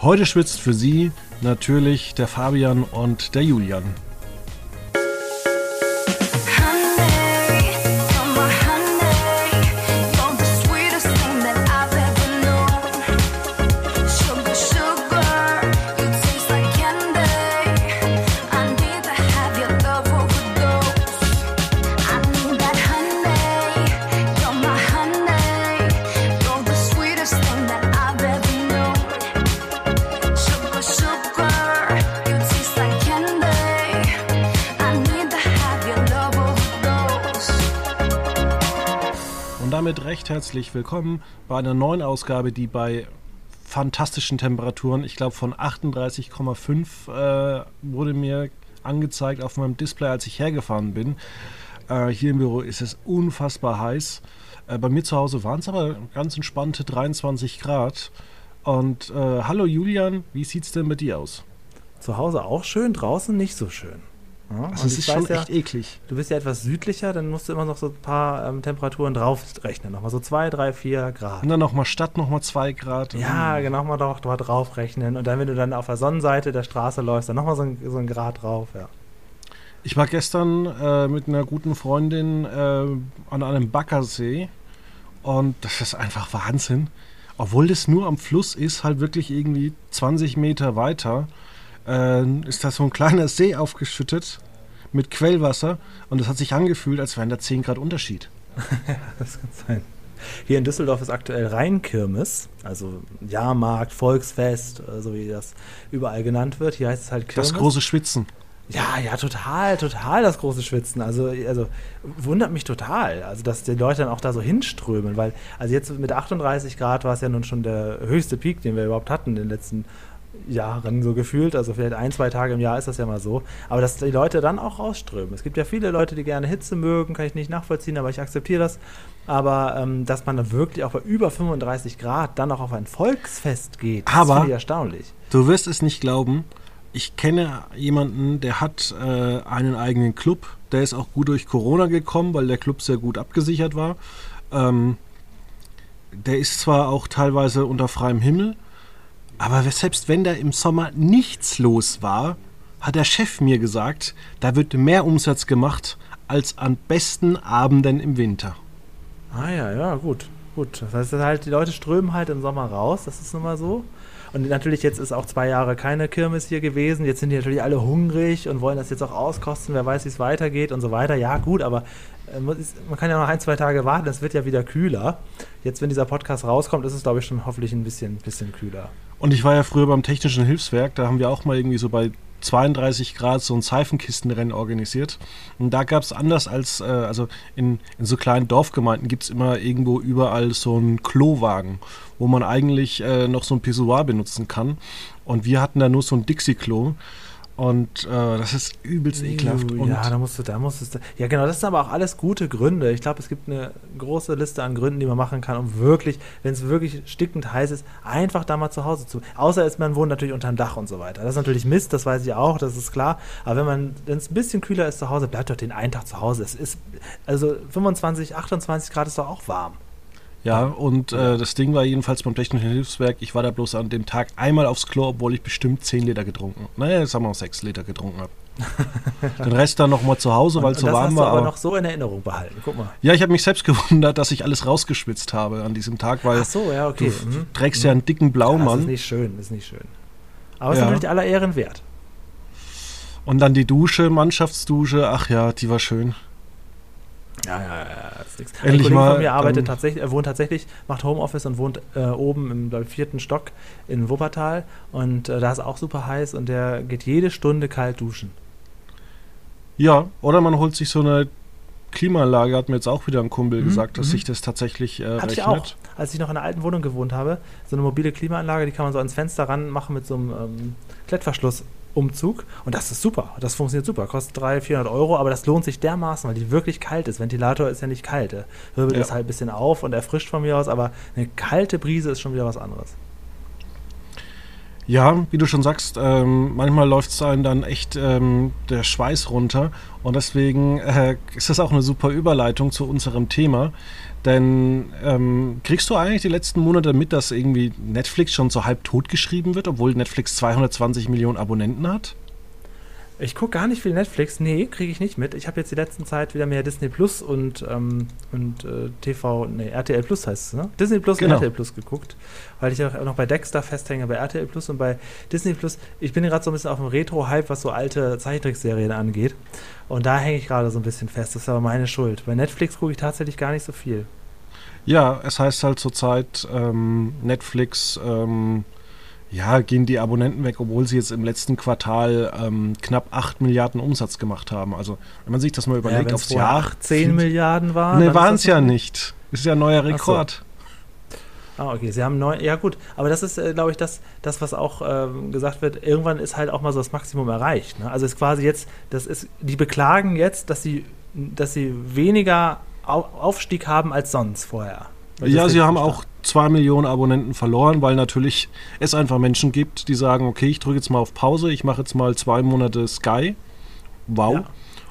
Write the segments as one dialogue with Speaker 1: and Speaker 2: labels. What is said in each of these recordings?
Speaker 1: Heute schwitzt für Sie natürlich der Fabian und der Julian. Herzlich willkommen bei einer neuen Ausgabe, die bei fantastischen Temperaturen, ich glaube von 38,5 äh, wurde mir angezeigt auf meinem Display, als ich hergefahren bin. Äh, hier im Büro ist es unfassbar heiß. Äh, bei mir zu Hause waren es aber ganz entspannte 23 Grad. Und äh, hallo Julian, wie sieht es denn bei dir aus?
Speaker 2: Zu Hause auch schön, draußen nicht so schön.
Speaker 1: Ja, also es ist schon ja, echt eklig.
Speaker 2: Du bist ja etwas südlicher, dann musst du immer noch so ein paar ähm, Temperaturen draufrechnen. Nochmal so 2, 3, 4 Grad.
Speaker 1: Und dann nochmal statt nochmal 2 Grad.
Speaker 2: Ja, genau, mal doch mal draufrechnen. Und dann, wenn du dann auf der Sonnenseite der Straße läufst, dann nochmal so ein, so ein Grad drauf, ja.
Speaker 1: Ich war gestern äh, mit einer guten Freundin äh, an einem Baggersee und das ist einfach Wahnsinn. Obwohl das nur am Fluss ist, halt wirklich irgendwie 20 Meter weiter äh, ist da so ein kleiner See aufgeschüttet mit Quellwasser und es hat sich angefühlt, als wären da 10 Grad Unterschied.
Speaker 2: ja, das kann sein. Hier in Düsseldorf ist aktuell Rheinkirmes, also Jahrmarkt, Volksfest, äh, so wie das überall genannt wird. Hier heißt es halt
Speaker 1: Kirmes. Das große Schwitzen.
Speaker 2: Ja, ja, total, total das große Schwitzen. Also, also wundert mich total, also dass die Leute dann auch da so hinströmen, weil also jetzt mit 38 Grad war es ja nun schon der höchste Peak, den wir überhaupt hatten in den letzten Jahren so gefühlt. Also vielleicht ein, zwei Tage im Jahr ist das ja mal so. Aber dass die Leute dann auch rausströmen. Es gibt ja viele Leute, die gerne Hitze mögen, kann ich nicht nachvollziehen, aber ich akzeptiere das. Aber ähm, dass man dann wirklich auch bei über 35 Grad dann auch auf ein Volksfest geht,
Speaker 1: aber
Speaker 2: das finde ich erstaunlich.
Speaker 1: Du wirst es nicht glauben. Ich kenne jemanden, der hat äh, einen eigenen Club. Der ist auch gut durch Corona gekommen, weil der Club sehr gut abgesichert war. Ähm, der ist zwar auch teilweise unter freiem Himmel, aber selbst wenn da im Sommer nichts los war, hat der Chef mir gesagt, da wird mehr Umsatz gemacht als an besten Abenden im Winter.
Speaker 2: Ah ja, ja, gut. Gut. Das heißt halt, die Leute strömen halt im Sommer raus, das ist nun mal so. Und natürlich, jetzt ist auch zwei Jahre keine Kirmes hier gewesen. Jetzt sind die natürlich alle hungrig und wollen das jetzt auch auskosten. Wer weiß, wie es weitergeht und so weiter. Ja, gut, aber äh, man kann ja noch ein, zwei Tage warten. Es wird ja wieder kühler. Jetzt, wenn dieser Podcast rauskommt, ist es, glaube ich, schon hoffentlich ein bisschen, bisschen kühler.
Speaker 1: Und ich war ja früher beim Technischen Hilfswerk, da haben wir auch mal irgendwie so bei 32 Grad so ein Seifenkistenrennen organisiert. Und da gab es anders als, äh, also in, in, so kleinen Dorfgemeinden gibt es immer irgendwo überall so einen Klowagen, wo man eigentlich äh, noch so ein Pissoir benutzen kann. Und wir hatten da nur so ein Dixie-Klo. Und äh, das ist übelst ekelhaft.
Speaker 2: Und ja, da musst du, da musst du. Ja, genau, das sind aber auch alles gute Gründe. Ich glaube, es gibt eine große Liste an Gründen, die man machen kann, um wirklich, wenn es wirklich stickend heiß ist, einfach da mal zu Hause zu. Außer ist man wohnt natürlich unter dem Dach und so weiter. Das ist natürlich Mist, das weiß ich auch, das ist klar. Aber wenn man, wenn es ein bisschen kühler ist zu Hause, bleibt doch den einen Tag zu Hause. Es ist, also 25, 28 Grad ist doch auch warm.
Speaker 1: Ja, und äh, das Ding war jedenfalls beim Technischen Hilfswerk, ich war da bloß an dem Tag einmal aufs Klo, obwohl ich bestimmt 10 Liter getrunken Naja, sagen wir mal 6 Liter getrunken habe. Den Rest dann nochmal zu Hause, weil es so warm war.
Speaker 2: aber noch so in Erinnerung behalten. Guck mal.
Speaker 1: Ja, ich habe mich selbst gewundert, dass ich alles rausgeschwitzt habe an diesem Tag, weil
Speaker 2: Ach so, ja, okay.
Speaker 1: du mhm. trägst mhm. ja einen dicken Blaumann. Ja, das
Speaker 2: ist nicht schön, das ist nicht schön. Aber es ja. ist natürlich aller Ehren wert.
Speaker 1: Und dann die Dusche, Mannschaftsdusche, ach ja, die war schön.
Speaker 2: Ja, ja, ja, ist
Speaker 1: nichts. Ein Kollege
Speaker 2: von mir arbeitet tatsächlich, er wohnt tatsächlich, macht Homeoffice und wohnt äh, oben im glaub, vierten Stock in Wuppertal und äh, da ist auch super heiß und der geht jede Stunde kalt duschen.
Speaker 1: Ja, oder man holt sich so eine Klimaanlage, hat mir jetzt auch wieder ein Kumpel mhm. gesagt, dass mhm. sich das tatsächlich äh,
Speaker 2: Hatte
Speaker 1: rechnet.
Speaker 2: ich auch, als ich noch in einer alten Wohnung gewohnt habe, so eine mobile Klimaanlage, die kann man so ans Fenster ranmachen mit so einem ähm, Klettverschluss Umzug. Und das ist super. Das funktioniert super. Kostet 300, 400 Euro, aber das lohnt sich dermaßen, weil die wirklich kalt ist. Ventilator ist ja nicht kalt. Er wirbelt ja. es halt ein bisschen auf und erfrischt von mir aus, aber eine kalte Brise ist schon wieder was anderes.
Speaker 1: Ja, wie du schon sagst, ähm, manchmal läuft es einem dann echt ähm, der Schweiß runter und deswegen äh, ist das auch eine super Überleitung zu unserem Thema. Denn ähm, kriegst du eigentlich die letzten Monate mit, dass irgendwie Netflix schon so halb tot geschrieben wird, obwohl Netflix 220 Millionen Abonnenten hat?
Speaker 2: Ich gucke gar nicht viel Netflix. Nee, kriege ich nicht mit. Ich habe jetzt die letzten Zeit wieder mehr Disney Plus und, ähm, und äh, TV, nee, RTL Plus heißt es, ne? Disney Plus
Speaker 1: Genau.
Speaker 2: und RTL Plus geguckt, weil ich auch noch bei Dexter festhänge, bei RTL Plus und bei Disney Plus. Ich bin gerade so ein bisschen auf dem Retro-Hype, was so alte Zeichentrickserien angeht. Und da hänge ich gerade so ein bisschen fest. Das ist aber meine Schuld. Bei Netflix gucke ich tatsächlich gar nicht so viel.
Speaker 1: Ja, es heißt halt zurzeit ähm, Netflix, ähm, ja, gehen die Abonnenten weg, obwohl sie jetzt im letzten Quartal ähm, knapp 8 Milliarden Umsatz gemacht haben. Also, wenn man sich das mal überlegt,
Speaker 2: wenn's
Speaker 1: aufs Jahr.
Speaker 2: 18 Milliarden waren.
Speaker 1: Ne, waren es ja nicht. Ist ja ein neuer
Speaker 2: so.
Speaker 1: Rekord.
Speaker 2: Ah, okay. Sie haben neun. Ja, gut. Aber das ist, äh, glaube ich, das, das, was auch ähm, gesagt wird. Irgendwann ist halt auch mal so das Maximum erreicht. Ne? Also ist quasi jetzt, das ist, die beklagen jetzt, dass sie, dass sie weniger Au Aufstieg haben als sonst vorher.
Speaker 1: Ja,
Speaker 2: das
Speaker 1: sie haben auch 2 Millionen Abonnenten verloren, weil natürlich es einfach Menschen gibt, die sagen, okay, ich drücke jetzt mal auf Pause, ich mache jetzt mal zwei Monate Sky. Wow.
Speaker 2: Ja.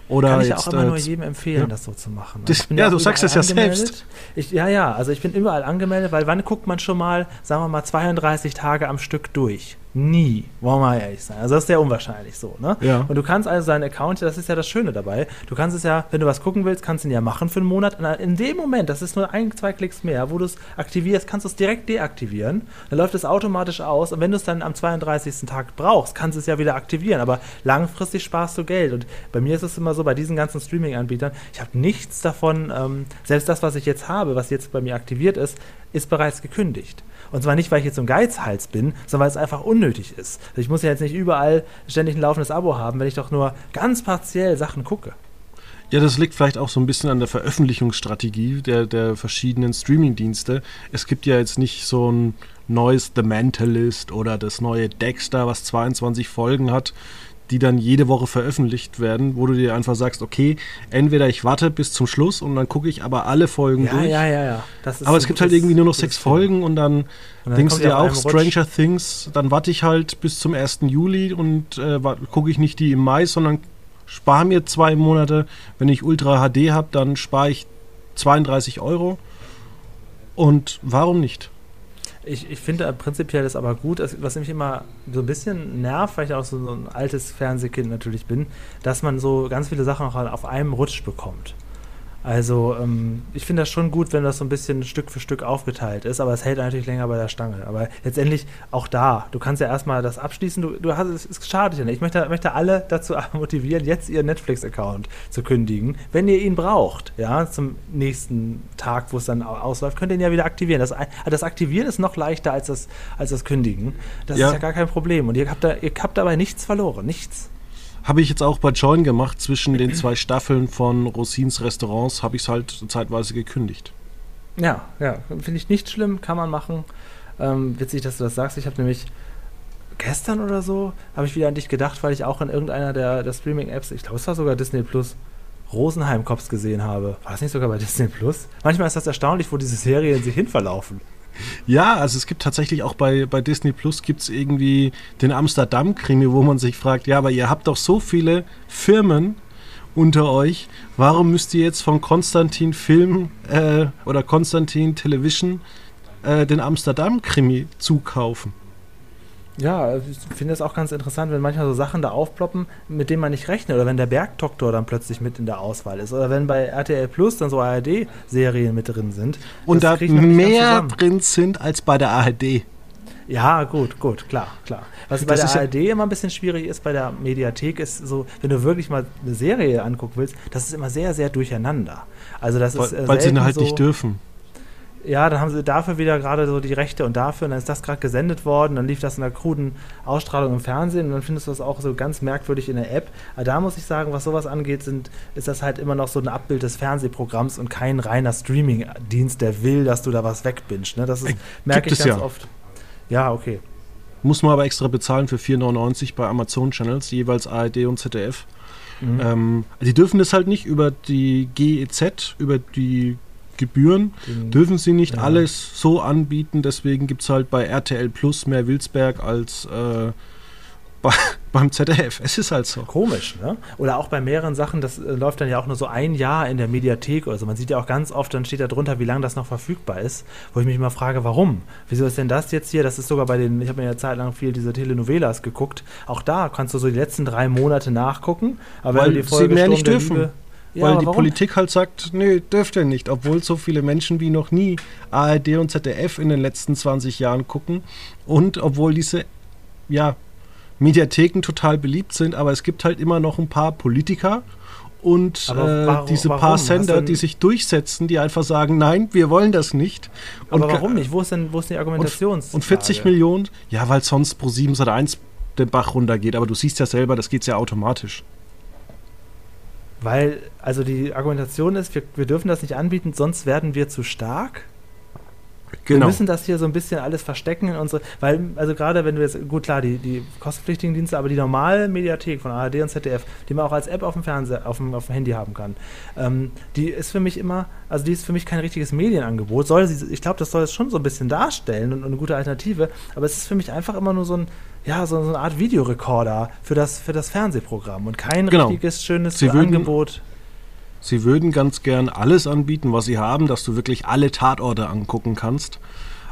Speaker 1: Oder
Speaker 2: Kann ich
Speaker 1: jetzt,
Speaker 2: auch immer
Speaker 1: äh,
Speaker 2: nur jedem empfehlen,
Speaker 1: ja.
Speaker 2: das so zu machen.
Speaker 1: Das-
Speaker 2: Ich bin
Speaker 1: ja,
Speaker 2: auch
Speaker 1: du sagst es ja selbst.
Speaker 2: Ich, ja, ja, also ich bin überall angemeldet, weil wann guckt man schon mal, sagen wir mal, 32 Tage am Stück durch? Nie, wollen wir mal ehrlich sein. Also das ist sehr unwahrscheinlich so, ne?
Speaker 1: Ja.
Speaker 2: Und du kannst also deinen Account, das ist ja das Schöne dabei, du kannst es ja, wenn du was gucken willst, kannst du ihn ja machen für einen Monat. Und in dem Moment, das ist nur ein, zwei Klicks mehr, wo du es aktivierst, kannst du es direkt deaktivieren. Dann läuft es automatisch aus und wenn du es dann am 32. Tag brauchst, kannst du es ja wieder aktivieren. Aber langfristig sparst du Geld. Und bei mir ist es immer so, bei diesen ganzen Streaming-Anbietern, ich habe nichts davon, ähm, selbst das, was ich jetzt habe, was jetzt bei mir aktiviert ist, ist bereits gekündigt. Und zwar nicht, weil ich jetzt so ein Geizhals bin, sondern weil es einfach unnötig ist. Also ich muss ja jetzt nicht überall ständig ein laufendes Abo haben, wenn ich doch nur ganz partiell Sachen gucke.
Speaker 1: Ja, das liegt vielleicht auch so ein bisschen an der Veröffentlichungsstrategie der, der verschiedenen Streaming-Dienste. Es gibt ja jetzt nicht so ein neues The Mentalist oder das neue Dexter, was 22 Folgen hat, die dann jede Woche veröffentlicht werden, wo du dir einfach sagst, okay, entweder ich warte bis zum Schluss und dann gucke ich aber alle Folgen
Speaker 2: Ja,
Speaker 1: durch.
Speaker 2: ja, ja, ja.
Speaker 1: Aber es gibt halt irgendwie nur noch sechs. Folgen und dann,
Speaker 2: Und dann
Speaker 1: denkst du dir auch
Speaker 2: einem Rutsch.
Speaker 1: Stranger Things, dann warte ich halt bis zum 1. Juli und äh, gucke ich nicht die im Mai, sondern spare mir zwei Monate. Wenn ich Ultra HD habe, dann spare ich 32 Euro. Und warum nicht?
Speaker 2: Ich, ich finde prinzipiell das aber gut, was mich immer so ein bisschen nervt, weil ich auch so, so ein altes Fernsehkind natürlich bin, dass man so ganz viele Sachen auch auf einem Rutsch bekommt. Also ähm, ich finde das schon gut, wenn das so ein bisschen Stück für Stück aufgeteilt ist, aber es hält natürlich länger bei der Stange. Aber letztendlich auch da, du kannst ja erstmal das abschließen, du, du hast, es es schadet ja nicht. Ich möchte, möchte alle dazu motivieren, jetzt ihren Netflix-Account zu kündigen. Wenn ihr ihn braucht, ja, zum nächsten Tag, wo es dann au- ausläuft, könnt ihr ihn ja wieder aktivieren. Das, das Aktivieren ist noch leichter als das, als das Kündigen. Das
Speaker 1: Ja.
Speaker 2: ist ja gar kein Problem. Und ihr habt, da, ihr habt dabei nichts verloren, nichts.
Speaker 1: Habe ich jetzt auch bei Join gemacht. Zwischen den zwei Staffeln von Rosins Restaurants habe ich es halt zeitweise gekündigt.
Speaker 2: Ja, ja, finde ich nicht schlimm, kann man machen. Ähm, witzig, dass du das sagst. Ich habe nämlich gestern oder so, habe ich wieder an dich gedacht, weil ich auch in irgendeiner der, der Streaming-Apps, ich glaube, es war sogar Disney Plus, Rosenheim-Cops gesehen habe. War das nicht sogar bei Disney Plus? Manchmal ist das erstaunlich, wo diese Serien sich hinverlaufen.
Speaker 1: Ja, also es gibt tatsächlich auch bei, bei Disney Plus gibt es irgendwie den Amsterdam-Krimi, wo man sich fragt, ja, aber ihr habt doch so viele Firmen unter euch, warum müsst ihr jetzt von Konstantin Film äh, oder Konstantin Television äh, den Amsterdam-Krimi zukaufen?
Speaker 2: Ja, ich finde es auch ganz interessant, wenn manchmal so Sachen da aufploppen, mit denen man nicht rechnet. Oder wenn der Bergdoktor dann plötzlich mit in der Auswahl ist. Oder wenn bei RTL Plus dann so ARD-Serien mit drin sind.
Speaker 1: Und
Speaker 2: Das
Speaker 1: da mehr drin sind als bei der ARD.
Speaker 2: Ja, gut, gut, klar, klar. Was bei
Speaker 1: Das
Speaker 2: der
Speaker 1: ist ja-
Speaker 2: ARD immer ein bisschen schwierig ist, bei der Mediathek ist so, wenn du wirklich mal eine Serie angucken willst, das ist immer sehr, sehr durcheinander. Also das ist
Speaker 1: Weil,
Speaker 2: äh,
Speaker 1: weil sie halt
Speaker 2: so,
Speaker 1: nicht dürfen.
Speaker 2: Ja, dann haben sie dafür wieder gerade so die Rechte und dafür, und dann ist das gerade gesendet worden, dann lief das in einer kruden Ausstrahlung im Fernsehen und dann findest du das auch so ganz merkwürdig in der App. Aber da muss ich sagen, was sowas angeht, sind, ist das halt immer noch so ein Abbild des Fernsehprogramms und kein reiner Streaming-Dienst, der will, dass du da was wegbingst. Ne? Das ist,
Speaker 1: Äh,
Speaker 2: merke ich ganz
Speaker 1: ja.
Speaker 2: oft. Ja, okay.
Speaker 1: Muss man aber extra bezahlen für 4,99 bei Amazon Channels, jeweils ARD und ZDF.
Speaker 2: Mhm.
Speaker 1: Ähm, die dürfen das halt nicht über die GEZ, über die Gebühren
Speaker 2: Den-
Speaker 1: dürfen sie nicht
Speaker 2: ja.
Speaker 1: alles so anbieten. Deswegen gibt es halt bei RTL Plus mehr Wilsberg als äh, bei, beim ZDF. Es ist halt so.
Speaker 2: Komisch, ne? Oder auch bei mehreren Sachen, das äh, läuft dann ja auch nur so ein Jahr in der Mediathek oder so. Man sieht ja auch ganz oft, dann steht da drunter, wie lange das noch verfügbar ist, wo ich mich immer frage, warum? Wieso ist denn das jetzt hier? Das ist sogar bei den, ich habe mir ja zeitlang viel diese Telenovelas geguckt. Auch da kannst du so die letzten drei Monate nachgucken. Aber
Speaker 1: Weil
Speaker 2: wenn du die
Speaker 1: sie
Speaker 2: Folge
Speaker 1: mehr
Speaker 2: Sturm
Speaker 1: nicht dürfen.
Speaker 2: Liebe- Ja,
Speaker 1: Weil
Speaker 2: aber
Speaker 1: die
Speaker 2: warum?
Speaker 1: Politik halt sagt, nee, dürft ihr nicht, obwohl so viele Menschen wie noch nie ARD und ZDF in den letzten 20 Jahren gucken und obwohl diese ja, Mediatheken total beliebt sind, aber es gibt halt immer noch ein paar Politiker und
Speaker 2: Aber
Speaker 1: äh,
Speaker 2: warum-
Speaker 1: diese
Speaker 2: warum?
Speaker 1: paar Sender, die sich durchsetzen, die einfach sagen, nein, wir wollen das nicht.
Speaker 2: Aber
Speaker 1: Und-
Speaker 2: warum nicht? Wo ist denn, wo ist die Argumentations?
Speaker 1: Und 40 Millionen, ja, weil sonst pro 7 Sat 1 den Bach runtergeht, aber du siehst ja selber, das geht ja automatisch.
Speaker 2: Weil, also die Argumentation ist, wir, wir dürfen das nicht anbieten, sonst werden wir zu stark. Wir
Speaker 1: Genau.
Speaker 2: müssen das hier so ein bisschen alles verstecken in unsere, weil, also gerade wenn du jetzt, gut klar, die, die kostenpflichtigen Dienste, aber die normale Mediathek von ARD und ZDF, die man auch als App auf dem Fernseher, auf dem, auf dem Handy haben kann, ähm, die ist für mich immer, also die ist für mich kein richtiges Medienangebot. Soll sie, ich glaube, das soll es schon so ein bisschen darstellen und, und eine gute Alternative, aber es ist für mich einfach immer nur so ein, ja, so, so eine Art Videorekorder für das, für das Fernsehprogramm und kein
Speaker 1: Genau.
Speaker 2: richtiges, schönes
Speaker 1: Sie würden-
Speaker 2: Angebot.
Speaker 1: Sie würden ganz gern alles anbieten, was sie haben, dass du wirklich alle Tatorte angucken kannst.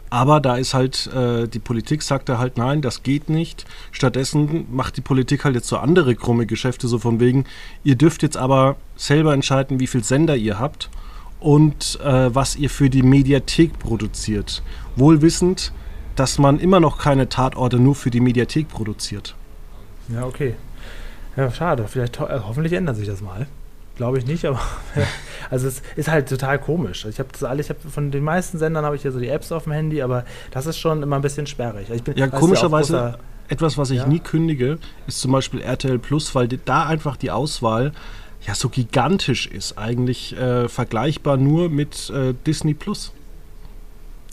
Speaker 1: Aber da ist halt, äh, die Politik sagt da halt, nein, das geht nicht. Stattdessen macht die Politik halt jetzt so andere krumme Geschäfte, so von wegen, ihr dürft jetzt aber selber entscheiden, wie viel Sender ihr habt und äh, was ihr für die Mediathek produziert. Wohl wissend, dass man immer noch keine Tatorte nur für die Mediathek produziert.
Speaker 2: Ja, okay. Ja, schade. Vielleicht, ho- äh, hoffentlich ändert sich das mal. Glaube ich nicht, aber also es ist halt total komisch. Ich habe das alle, ich habe von den meisten Sendern habe ich ja so die Apps auf dem Handy, aber das ist schon immer ein bisschen sperrig. Ich bin,
Speaker 1: Ja, komischerweise,
Speaker 2: großer-
Speaker 1: etwas, was ich
Speaker 2: Ja.
Speaker 1: nie kündige, ist zum Beispiel RTL Plus, weil da einfach die Auswahl ja so gigantisch ist. Eigentlich äh, vergleichbar nur mit äh, Disney Plus.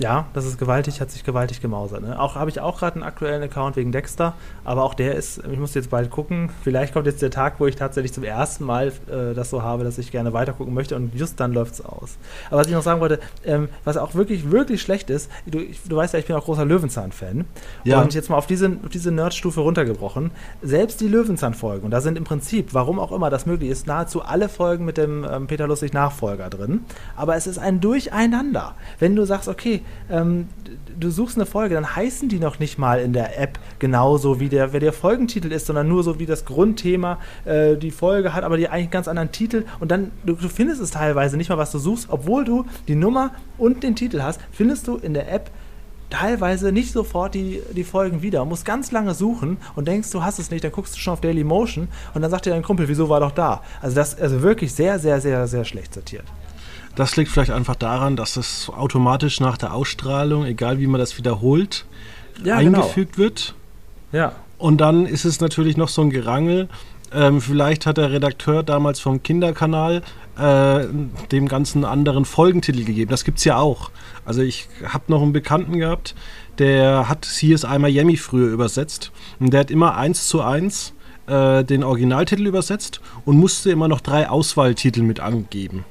Speaker 2: Ja, das ist gewaltig, hat sich gewaltig gemausert. Ne? Auch habe ich auch gerade einen aktuellen Account wegen Dexter, aber auch der ist, ich muss jetzt bald gucken. Vielleicht kommt jetzt der Tag, wo ich tatsächlich zum ersten Mal äh, das so habe, dass ich gerne weitergucken möchte und just dann läuft es aus. Aber was ich noch sagen wollte, ähm, was auch wirklich, wirklich schlecht ist, du, ich, du weißt ja, ich bin auch großer Löwenzahn-Fan.
Speaker 1: Ja.
Speaker 2: Und jetzt mal auf diese, auf diese Nerdstufe runtergebrochen. Selbst die Löwenzahn-Folgen, und da sind im Prinzip, warum auch immer das möglich ist, nahezu alle Folgen mit dem ähm, Peter Lustig Nachfolger drin. Aber es ist ein Durcheinander. Wenn du sagst, okay, ähm, du suchst eine Folge, dann heißen die noch nicht mal in der App genauso wie der, wer der Folgentitel ist, sondern nur so wie das Grundthema äh, die Folge hat, aber die eigentlich ganz anderen Titel. Und dann, du, du findest es teilweise nicht mal, was du suchst, obwohl du die Nummer und den Titel hast, findest du in der App teilweise nicht sofort die, die Folgen wieder. Musst ganz lange suchen und denkst, du hast es nicht, dann guckst du schon auf Daily Motion und dann sagt dir dein Kumpel, wieso war doch da? Also das also wirklich sehr, sehr, sehr, sehr schlecht sortiert.
Speaker 1: Das liegt vielleicht einfach daran, dass es automatisch nach der Ausstrahlung, egal wie man das wiederholt,
Speaker 2: Ja,
Speaker 1: eingefügt wird.
Speaker 2: genau. Ja.
Speaker 1: Und dann ist es natürlich noch so ein Gerangel. Ähm, vielleicht hat der Redakteur damals vom Kinderkanal äh, dem ganzen anderen Folgentitel gegeben. Das gibt es ja auch. Also ich habe noch einen Bekannten gehabt, der hat CSI Miami früher übersetzt. Und der hat immer eins zu eins äh, den Originaltitel übersetzt und musste immer noch drei Auswahltitel mit angeben.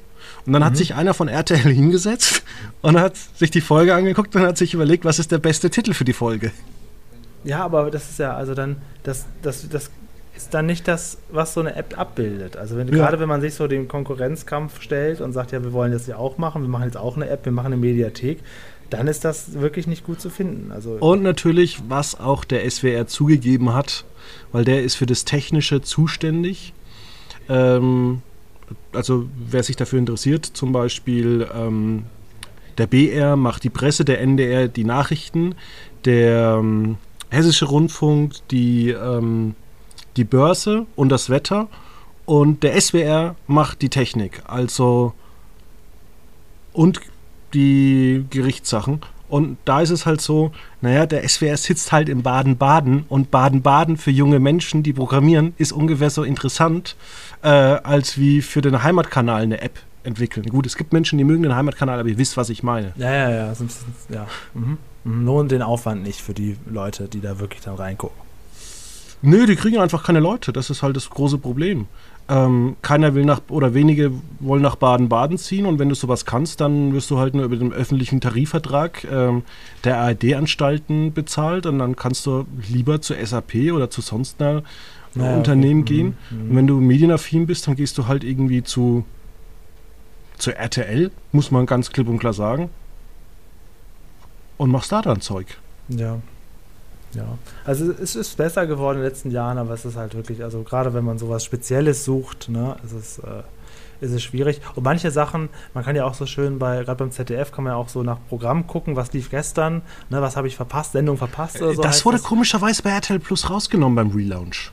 Speaker 1: Und dann hat sich einer von RTL hingesetzt und hat sich die Folge angeguckt und hat sich überlegt, was ist der beste Titel für die Folge.
Speaker 2: Ja, aber das ist ja, also dann, das, das, das ist dann nicht das, was so eine App abbildet. Also wenn,
Speaker 1: Ja.
Speaker 2: gerade wenn man sich so den Konkurrenzkampf stellt und sagt, ja, wir wollen das ja auch machen, wir machen jetzt auch eine App, wir machen eine Mediathek, dann ist das wirklich nicht gut zu finden. Also
Speaker 1: Und natürlich, was auch der SWR zugegeben hat, weil der ist für das Technische zuständig. Ähm, also wer sich dafür interessiert, zum Beispiel ähm, der BR macht die Presse, der NDR die Nachrichten, der ähm, Hessische Rundfunk die, ähm, die Börse und das Wetter und der SWR macht die Technik, also und die Gerichtssachen. Und da ist es halt so, naja, der SWR sitzt halt in Baden-Baden und Baden-Baden für junge Menschen, die programmieren, ist ungefähr so interessant, äh, als wie für den Heimatkanal eine App entwickeln. Gut, es gibt Menschen, die mögen den Heimatkanal, aber ihr wisst, was ich meine.
Speaker 2: Ja, ja, ja. Sonst, ja. Mhm. Mhm. Lohnt den Aufwand nicht für die Leute, die da wirklich dann reingucken.
Speaker 1: Nö, die kriegen einfach keine Leute. Das ist halt das große Problem. Ähm, keiner will nach, oder wenige wollen nach Baden-Baden ziehen und wenn du sowas kannst, dann wirst du halt nur über den öffentlichen Tarifvertrag ähm, der ARD-Anstalten bezahlt und dann kannst du lieber zur SAP oder zu sonst einer
Speaker 2: Naja,
Speaker 1: Unternehmen
Speaker 2: okay.
Speaker 1: gehen.
Speaker 2: Mhm,
Speaker 1: Und wenn du medienaffin bist, dann gehst du halt irgendwie zu, zu RTL, muss man ganz klipp und klar sagen, und machst da dann Zeug.
Speaker 2: Ja. Ja. Also es ist besser geworden in den letzten Jahren, aber es ist halt wirklich, also gerade wenn man sowas Spezielles sucht, ne, ist es, äh, ist es schwierig. Und manche Sachen, man kann ja auch so schön bei, gerade beim ZDF kann man ja auch so nach Programm gucken, was lief gestern, ne, was habe ich verpasst, Sendung verpasst oder so.
Speaker 1: das wurde komischerweise bei RTL Plus rausgenommen beim Relaunch.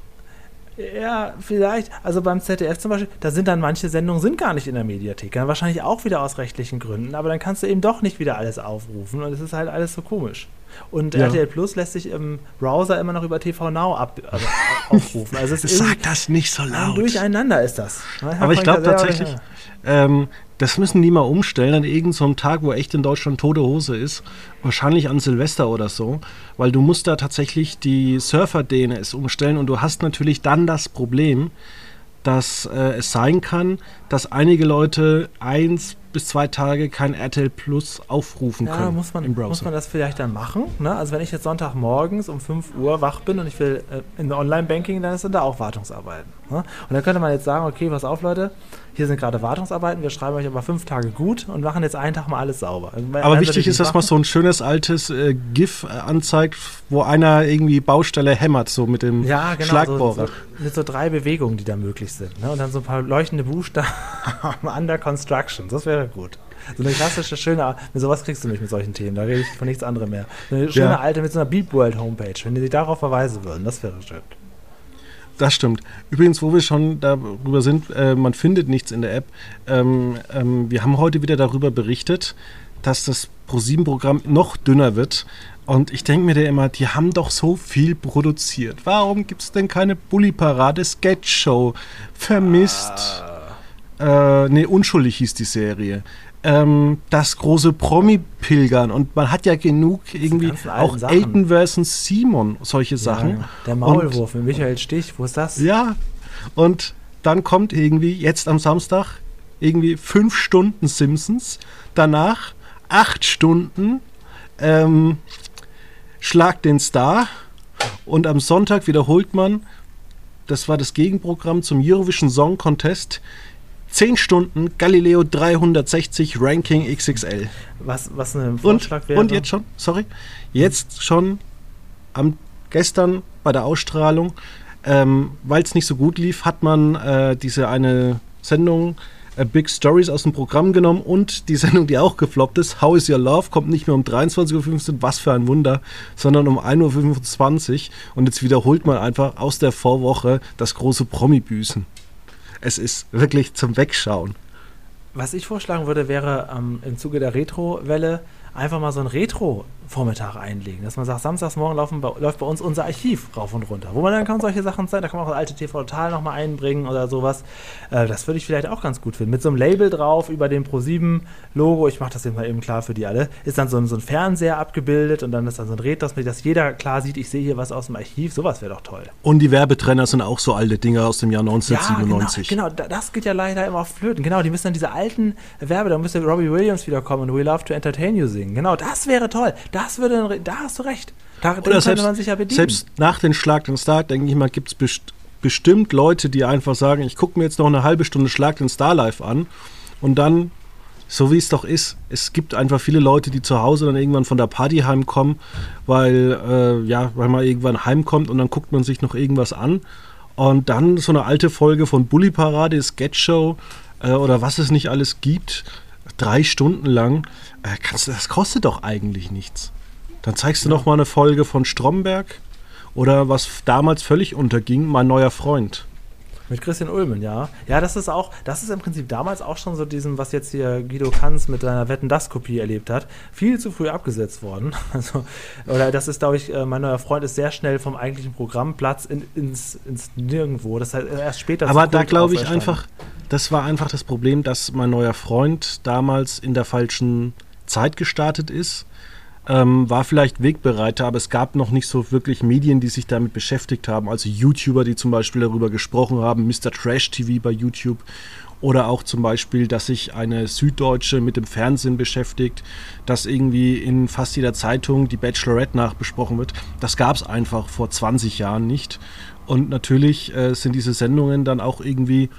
Speaker 2: Ja, vielleicht. Also beim ZDF zum Beispiel, da sind dann manche Sendungen sind gar nicht in der Mediathek. Dann wahrscheinlich auch wieder aus rechtlichen Gründen, aber dann kannst du eben doch nicht wieder alles aufrufen und es ist halt alles so komisch. Und
Speaker 1: Ja.
Speaker 2: RTL Plus lässt sich im Browser immer noch über TV Now ab, also aufrufen. Also es ist
Speaker 1: Sag das nicht so laut.
Speaker 2: durcheinander ist das.
Speaker 1: Aber ich glaube tatsächlich, ähm, das müssen die mal umstellen an irgendeinem so Tag, wo echt in Deutschland tote Hose ist. Wahrscheinlich an Silvester oder so. Weil du musst da tatsächlich die Surfer-DNS umstellen und du hast natürlich dann das Problem, dass äh, es sein kann, dass einige Leute eins bis zwei Tage kein RTL Plus aufrufen
Speaker 2: Ja,
Speaker 1: können
Speaker 2: muss man,
Speaker 1: im Browser.
Speaker 2: muss man das vielleicht dann machen? Ne? Also wenn ich jetzt Sonntagmorgens um 5 Uhr wach bin und ich will äh, in Online-Banking, dann sind da auch Wartungsarbeiten. Ne? Und dann könnte man jetzt sagen, okay, pass auf Leute, hier sind gerade Wartungsarbeiten, wir schreiben euch aber fünf Tage gut und machen jetzt einen Tag mal alles sauber. Also,
Speaker 1: Aber wichtig ist, dass man so ein schönes altes äh, GIF äh, anzeigt, wo einer irgendwie Baustelle hämmert, so mit dem
Speaker 2: ja, genau, so,
Speaker 1: Schlagbohrer.
Speaker 2: so, mit so drei Bewegungen, die da möglich sind. Ne? Und dann so ein paar leuchtende Buchstaben under construction. Das wäre gut. So eine klassische, schöne, mit sowas kriegst du mich mit solchen Themen. Da rede ich von nichts anderem mehr. Eine schöne
Speaker 1: Ja.
Speaker 2: alte mit so einer Beep World Homepage. Wenn die darauf verweisen würden, das wäre schön.
Speaker 1: Das stimmt. Übrigens, wo wir schon darüber sind, äh, man findet nichts in der App. Ähm, ähm, wir haben heute wieder darüber berichtet, dass das ProSieben-Programm noch dünner wird. Und ich denke mir da immer, die haben doch so viel produziert. Warum gibt es denn keine Bully-Parade, Sketch-Show, Vermisst? Äh, nee, Unschuldig hieß die Serie. Ähm, das große Promi-Pilgern. Und man hat ja genug irgendwie auch
Speaker 2: Sachen.
Speaker 1: Elton versus Simon, solche Sachen.
Speaker 2: Ja, der Maulwurf mit Michael Stich, wo ist das?
Speaker 1: Ja, und dann kommt irgendwie jetzt am Samstag irgendwie fünf Stunden Simpsons, danach acht Stunden ähm, Schlag den Star und am Sonntag wiederholt man, das war das Gegenprogramm zum Eurovision Song Contest, 10 Stunden Galileo 360 Ranking XXL.
Speaker 2: Was, was ein
Speaker 1: Und,
Speaker 2: Vorschlag wäre.
Speaker 1: und jetzt schon, sorry, jetzt schon am gestern bei der Ausstrahlung, ähm, weil es nicht so gut lief, hat man äh, diese eine Sendung äh, Big Stories aus dem Programm genommen und die Sendung, die auch gefloppt ist, How is Your Love, kommt nicht mehr um 23.15 Uhr, was für ein Wunder, sondern um 1.25 Uhr und jetzt wiederholt man einfach aus der Vorwoche das große Promi-Büßen. Es ist wirklich zum Wegschauen.
Speaker 2: Was ich vorschlagen würde, wäre ähm, im Zuge der Retro-Welle einfach mal so ein Retro-Vormittag einlegen. Dass man sagt, samstagsmorgen laufen bei, läuft bei uns unser Archiv rauf und runter. Wo man dann kann solche Sachen zeigen, da kann man auch das alte TV Total nochmal einbringen oder sowas. Äh, das würde ich vielleicht auch ganz gut finden. Mit so einem Label drauf über dem Pro7-Logo, ich mache das jetzt mal eben klar für die alle, ist dann so ein, so ein Fernseher abgebildet und dann ist dann so ein Retro, dass jeder klar sieht, ich sehe hier was aus dem Archiv. Sowas wäre doch toll.
Speaker 1: Und die Werbetrenner sind auch so alte Dinge aus dem Jahr 1997.
Speaker 2: Ja, genau, genau, da- das geht ja leider immer auf Flöten. Genau, die müssen dann diese alten Werbe, da müsste Robbie Williams wiederkommen und We Love to Entertain You singen. Genau, das wäre toll. Das würde, ein Re- da hast du recht. Da
Speaker 1: Oder
Speaker 2: könnte
Speaker 1: selbst,
Speaker 2: man sich ja bedienen.
Speaker 1: selbst nach den Schlag den Star, denke ich mal, gibt es best bestimmt Leute, die einfach sagen, ich gucke mir jetzt noch eine halbe Stunde Schlag den Star live an und dann, so wie es doch ist, es gibt einfach viele Leute, die zu Hause dann irgendwann von der Party heimkommen, weil, äh, ja, weil man irgendwann heimkommt und dann guckt man sich noch irgendwas an und dann so eine alte Folge von Bully Parade, Sketch-Show äh, oder was es nicht alles gibt, drei Stunden lang, äh, kannst das kostet doch eigentlich nichts. Dann zeigst du noch mal eine Folge von Stromberg oder was damals völlig unterging, mein neuer Freund.
Speaker 2: Mit Christian Ulmen, ja. Ja, das ist auch, das ist im Prinzip damals auch schon so diesem, was jetzt hier Guido Kanz mit seiner Wetten-Das-Kopie erlebt hat, viel zu früh abgesetzt worden. Also, oder das ist, glaube ich, äh, mein neuer Freund ist sehr schnell vom eigentlichen Programmplatz in, ins, ins Nirgendwo. Das heißt, erst später
Speaker 1: Aber da glaube ich einfach, das war einfach das Problem, dass mein neuer Freund damals in der falschen Zeit gestartet ist. Ähm, war vielleicht Wegbereiter, aber es gab noch nicht so wirklich Medien, die sich damit beschäftigt haben. Also YouTuber, die zum Beispiel darüber gesprochen haben, Mr. Trash TV bei YouTube oder auch zum Beispiel, dass sich eine Süddeutsche mit dem Fernsehen beschäftigt, dass irgendwie in fast jeder Zeitung die Bachelorette nachbesprochen wird. Das gab es einfach vor 20 Jahren nicht. Und natürlich äh, sind diese Sendungen dann auch irgendwie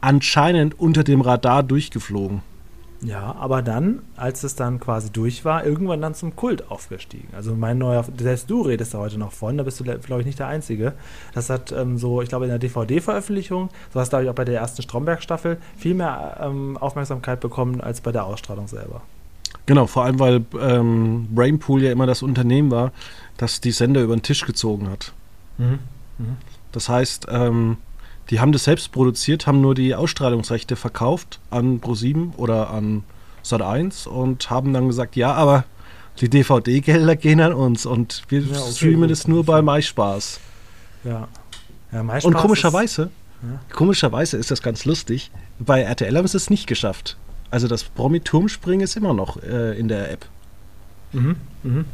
Speaker 1: anscheinend unter dem Radar durchgeflogen.
Speaker 2: Ja, aber dann, als es dann quasi durch war, irgendwann dann zum Kult aufgestiegen. Also mein neuer, selbst du redest da heute noch von, da bist du, glaube ich, nicht der Einzige. Das hat ähm, so, ich glaube, in der DVD-Veröffentlichung, so hast du, glaube ich, auch bei der ersten Stromberg-Staffel viel mehr ähm, Aufmerksamkeit bekommen als bei der Ausstrahlung selber.
Speaker 1: Genau, vor allem, weil ähm, Brainpool ja immer das Unternehmen war, das die Sender über den Tisch gezogen hat. Mhm. Mhm. Das heißt, ähm, die haben das selbst produziert, haben nur die Ausstrahlungsrechte verkauft an Pro7 oder an Sat1 und haben dann gesagt, ja, aber die DVD-Gelder gehen an uns und wir ja, okay, streamen es nur bei MySpaß.
Speaker 2: Ja.
Speaker 1: ja MySpaß und komischerweise, ist, ja. komischerweise ist das ganz lustig, bei RTL haben sie es nicht geschafft. Also das Promi-Turmspringen ist immer noch äh, in der App.
Speaker 2: Mhm, mhm.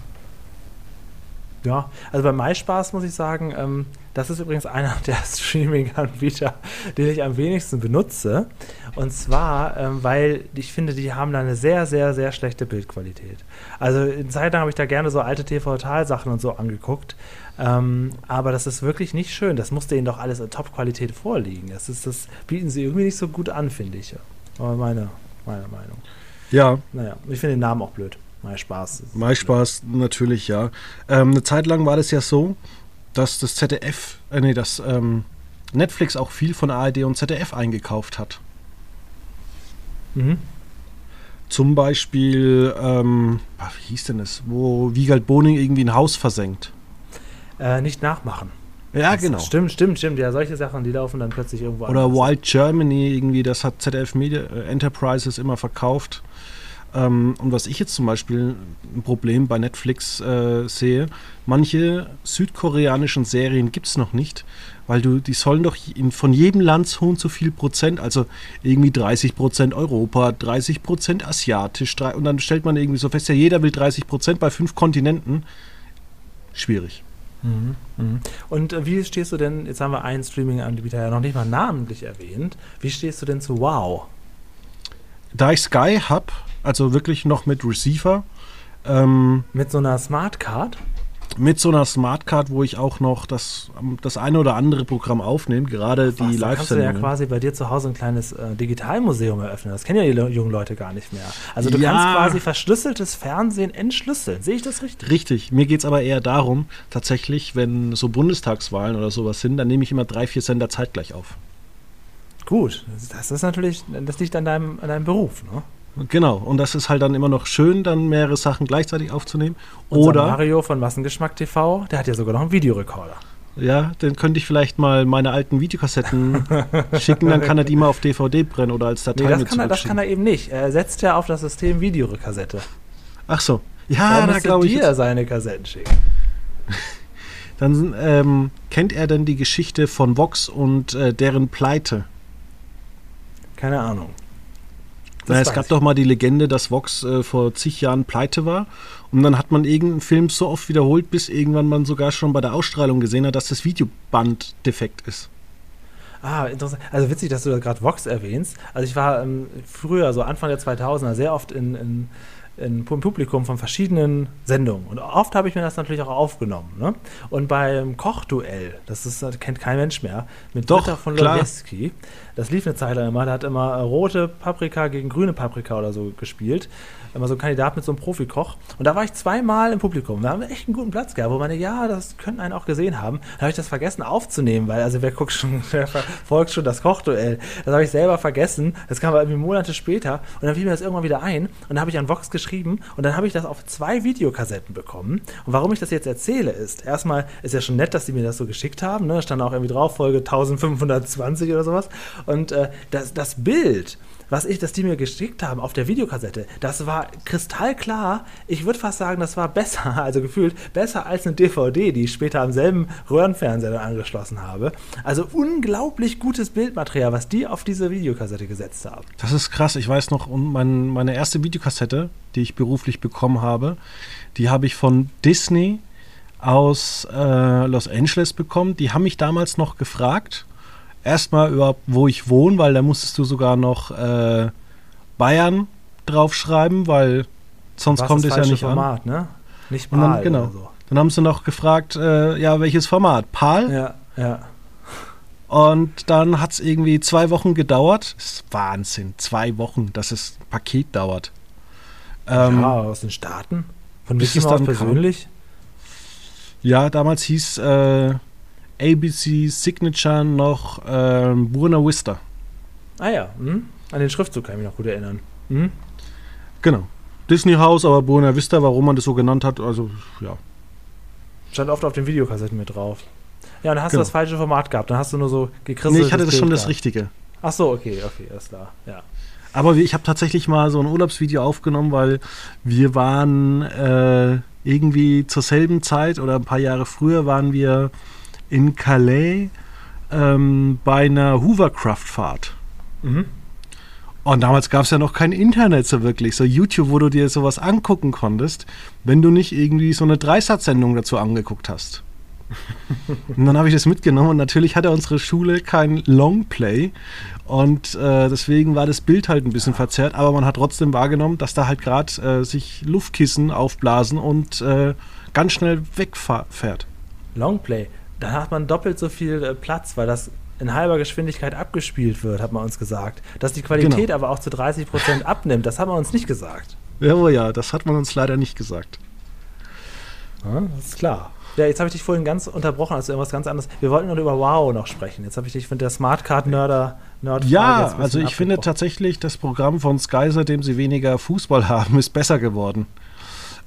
Speaker 2: Ja, also bei MySpaß muss ich sagen, ähm, das ist übrigens einer der Streaming-Anbieter, den ich am wenigsten benutze. Und zwar, ähm, weil ich finde, die haben da eine sehr, sehr, sehr schlechte Bildqualität. Also in Zeit lang habe ich da gerne so alte TV-Total-Sachen und so angeguckt. Ähm, aber das ist wirklich nicht schön. Das musste ihnen doch alles in Top-Qualität vorliegen. Das, ist, das bieten sie irgendwie nicht so gut an, finde ich. Aber meine, meine Meinung.
Speaker 1: Ja.
Speaker 2: Naja, ich finde den Namen auch blöd. Mal Spaß.
Speaker 1: Mal Spaß, natürlich, ja. Ähm, eine Zeit lang war das ja so, dass das ZDF, äh, nee, dass ähm, Netflix auch viel von ARD und ZDF eingekauft hat. Mhm. Zum Beispiel, ähm, wie hieß denn das, wo Wiegald Boning irgendwie ein Haus versenkt.
Speaker 2: Äh, nicht nachmachen.
Speaker 1: Ja, das genau.
Speaker 2: Stimmt, stimmt, stimmt. Ja, solche Sachen, die laufen dann plötzlich irgendwo
Speaker 1: Oder anders. Wild Germany, irgendwie, das hat ZDF Media äh, Enterprises immer verkauft. Ähm, und was ich jetzt zum Beispiel ein Problem bei Netflix äh, sehe, manche südkoreanischen Serien gibt es noch nicht, weil du, die sollen doch in, von jedem Land so und so viel Prozent, also irgendwie 30 Prozent Europa, 30 Prozent asiatisch, und dann stellt man irgendwie so fest, ja, jeder will 30 Prozent bei fünf Kontinenten. Schwierig.
Speaker 2: Mhm, mhm. Und äh, wie stehst du denn, jetzt haben wir einen Streaming-Anbieter ja noch nicht mal namentlich erwähnt, wie stehst du denn zu Wow?
Speaker 1: Da ich Sky habe, also wirklich noch mit Receiver. Ähm,
Speaker 2: mit so einer Smartcard?
Speaker 1: Mit so einer Smartcard, wo ich auch noch das, das eine oder andere Programm aufnehme, gerade Ach, die live
Speaker 2: kannst du ja quasi bei dir zu Hause ein kleines äh, Digitalmuseum eröffnen. Das kennen ja die jungen Leute gar nicht mehr. Also du ja. kannst quasi verschlüsseltes Fernsehen entschlüsseln. Sehe ich das richtig?
Speaker 1: Richtig. Mir geht es aber eher darum, tatsächlich, wenn so Bundestagswahlen oder sowas sind, dann nehme ich immer drei, vier Sender zeitgleich auf.
Speaker 2: Gut, das ist natürlich, das liegt an deinem, an deinem Beruf, ne?
Speaker 1: Genau, und das ist halt dann immer noch schön, dann mehrere Sachen gleichzeitig aufzunehmen.
Speaker 2: Unser Oder Mario von Massengeschmack TV, der hat ja sogar noch einen Videorekorder.
Speaker 1: Ja, den könnte ich vielleicht mal meine alten Videokassetten schicken, dann kann er die mal auf DVD brennen oder als Datei
Speaker 2: nee, das, kann er, das kann er eben nicht. Er setzt ja auf das System Videokassette.
Speaker 1: Ach so.
Speaker 2: Ja, da glaube ich. dir seine Kassetten schicken.
Speaker 1: Dann ähm, kennt er denn die Geschichte von Vox und äh, deren Pleite?
Speaker 2: Keine Ahnung.
Speaker 1: Na, es gab doch mal die Legende, dass Vox äh, vor zig Jahren pleite war. Und dann hat man irgendeinen Film so oft wiederholt, bis irgendwann man sogar schon bei der Ausstrahlung gesehen hat, dass das Videoband defekt ist.
Speaker 2: Ah, interessant. Also witzig, dass du da gerade Vox erwähnst. Also ich war ähm, früher, so Anfang der 2000er, sehr oft in, in ein Publikum von verschiedenen Sendungen. Und oft habe ich mir das natürlich auch aufgenommen. Ne? Und beim Kochduell, das ist, das kennt kein Mensch mehr, mit
Speaker 1: Doch, Britta
Speaker 2: von Lowieski, das lief eine Zeit lang immer, der hat immer rote Paprika gegen grüne Paprika oder so gespielt immer so ein Kandidat mit so einem Profikoch. Und da war ich zweimal im Publikum. Da haben wir echt einen guten Platz gehabt, wo meine, ja, das könnten einen auch gesehen haben. Da habe ich das vergessen aufzunehmen, weil, also wer guckt schon, wer verfolgt schon das Kochduell. Das habe ich selber vergessen. Das kam aber irgendwie Monate später. Und dann fiel mir das irgendwann wieder ein. Und dann habe ich an Vox geschrieben. Und dann habe ich das auf zwei Videokassetten bekommen. Und warum ich das jetzt erzähle, ist, erstmal ist ja schon nett, dass sie mir das so geschickt haben. Ne? Da stand auch irgendwie drauf, Folge 1520 oder sowas. Und äh, das, das Bild, was ich, das die mir geschickt haben auf der Videokassette, das war kristallklar. Ich würde fast sagen, das war besser, also gefühlt besser als eine DVD, die ich später am selben Röhrenfernseher angeschlossen habe. Also unglaublich gutes Bildmaterial, was die auf diese Videokassette gesetzt haben.
Speaker 1: Das ist krass. Ich weiß noch, mein, meine erste Videokassette, die ich beruflich bekommen habe, Die habe ich von Disney aus äh, Los Angeles bekommen. Die haben mich damals noch gefragt, erstmal überhaupt, wo ich wohne, weil da musstest du sogar noch äh, Bayern draufschreiben, weil sonst
Speaker 2: Was
Speaker 1: kommt es ja nicht
Speaker 2: Format, ne? Nicht
Speaker 1: an.
Speaker 2: Mal
Speaker 1: dann, genau.
Speaker 2: so.
Speaker 1: Dann haben sie noch gefragt, äh, ja, welches Format? PAL?
Speaker 2: Ja, ja.
Speaker 1: Und dann hat es irgendwie zwei Wochen gedauert. Das ist Wahnsinn, zwei Wochen, dass das Paket dauert. Ähm,
Speaker 2: ja, aus den Staaten? Von Mickey
Speaker 1: es
Speaker 2: Mouse
Speaker 1: dann kam.
Speaker 2: persönlich?
Speaker 1: Ja, damals hieß äh, ABC Signature noch ähm, Buena Vista.
Speaker 2: Ah ja, hm? an den Schriftzug kann ich mich noch gut erinnern. Hm?
Speaker 1: Genau. Disney House, aber Buena Vista, warum man das so genannt hat, also ja.
Speaker 2: Stand oft auf den Videokassetten mit drauf. Ja, und dann hast
Speaker 1: Genau.
Speaker 2: du das falsche Format gehabt. Dann hast du nur so
Speaker 1: Nee,
Speaker 2: gekrisselt.
Speaker 1: ich hatte das schon das Richtige.
Speaker 2: Ach so, okay, okay, alles klar. Ja.
Speaker 1: Aber ich habe tatsächlich mal so ein Urlaubsvideo aufgenommen, weil wir waren äh, irgendwie zur selben Zeit oder ein paar Jahre früher waren wir in Calais ähm, bei einer Hoovercraft-Fahrt.
Speaker 2: Mhm.
Speaker 1: Und damals gab es ja noch kein Internet so wirklich, so YouTube, wo du dir sowas angucken konntest, wenn du nicht irgendwie so eine Dreisatz-Sendung dazu angeguckt hast. und dann habe ich das mitgenommen und natürlich hatte unsere Schule kein Longplay und äh, deswegen war das Bild halt ein bisschen verzerrt, aber man hat trotzdem wahrgenommen, dass da halt gerade äh, sich Luftkissen aufblasen und äh, ganz schnell wegfährt.
Speaker 2: Longplay. Da hat man doppelt so viel äh, Platz, weil das in halber Geschwindigkeit abgespielt wird, hat man uns gesagt. Dass die Qualität
Speaker 1: Genau.
Speaker 2: aber auch zu 30% abnimmt, das hat man uns nicht gesagt.
Speaker 1: Ja, oh ja, das hat man uns leider nicht gesagt.
Speaker 2: Ja, das ist klar. Ja, jetzt habe ich dich vorhin ganz unterbrochen, also irgendwas ganz anderes. Wir wollten nur über Wow noch sprechen. Jetzt habe ich dich von der Smartcard-Nerder Nerd
Speaker 1: Ja, also ich finde tatsächlich, das Programm von Sky, seitdem sie weniger Fußball haben, ist besser geworden.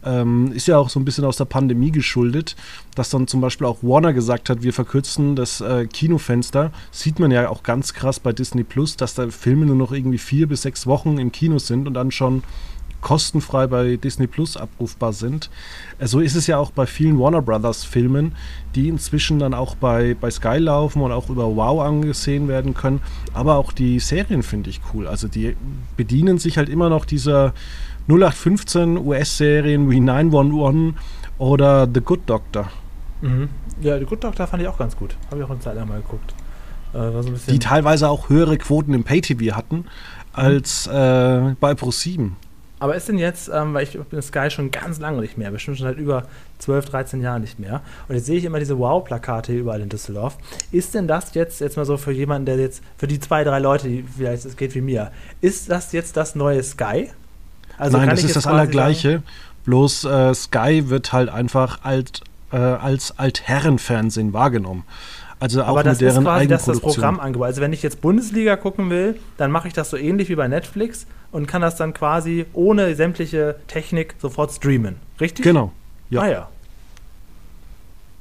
Speaker 1: Ähm, ist ja auch so ein bisschen aus der Pandemie geschuldet, dass dann zum Beispiel auch Warner gesagt hat, wir verkürzen das äh, Kinofenster. Sieht man ja auch ganz krass bei Disney Plus, dass da Filme nur noch irgendwie vier bis sechs Wochen im Kino sind und dann schon kostenfrei bei Disney Plus abrufbar sind. Äh, So ist es ja auch bei vielen Warner Brothers Filmen, die inzwischen dann auch bei, bei Sky laufen und auch über Wow angesehen werden können. Aber auch die Serien finde ich cool. Also die bedienen sich halt immer noch dieser 0815 US-Serien wie 911 oder The Good Doctor.
Speaker 2: Mhm. Ja, die Good Doctor fand ich auch ganz gut. Habe ich auch eine Zeit lang mal geguckt. Äh, so
Speaker 1: Die teilweise auch höhere Quoten im Pay-TV hatten als äh, bei Pro7.
Speaker 2: Aber ist denn jetzt, ähm, weil ich bin Sky schon ganz lange nicht mehr, bestimmt schon seit über 12, 13 Jahren nicht mehr. Und jetzt sehe ich immer diese Wow-Plakate hier überall in Düsseldorf. Ist denn das jetzt, jetzt mal so für jemanden, der jetzt, für die zwei, drei Leute, die vielleicht es geht wie mir, ist das jetzt das neue Sky? Also
Speaker 1: Nein, das ist das Allergleiche. Bloß äh, Sky wird halt einfach alt, äh, als Altherrenfernsehen wahrgenommen. Also auch
Speaker 2: aber das
Speaker 1: mit
Speaker 2: ist
Speaker 1: deren
Speaker 2: quasi das. Programmangebot. Also wenn ich jetzt Bundesliga gucken will, dann mache ich das so ähnlich wie bei Netflix und kann das dann quasi ohne sämtliche Technik sofort streamen. Richtig?
Speaker 1: Genau. Ja.
Speaker 2: Ah ja.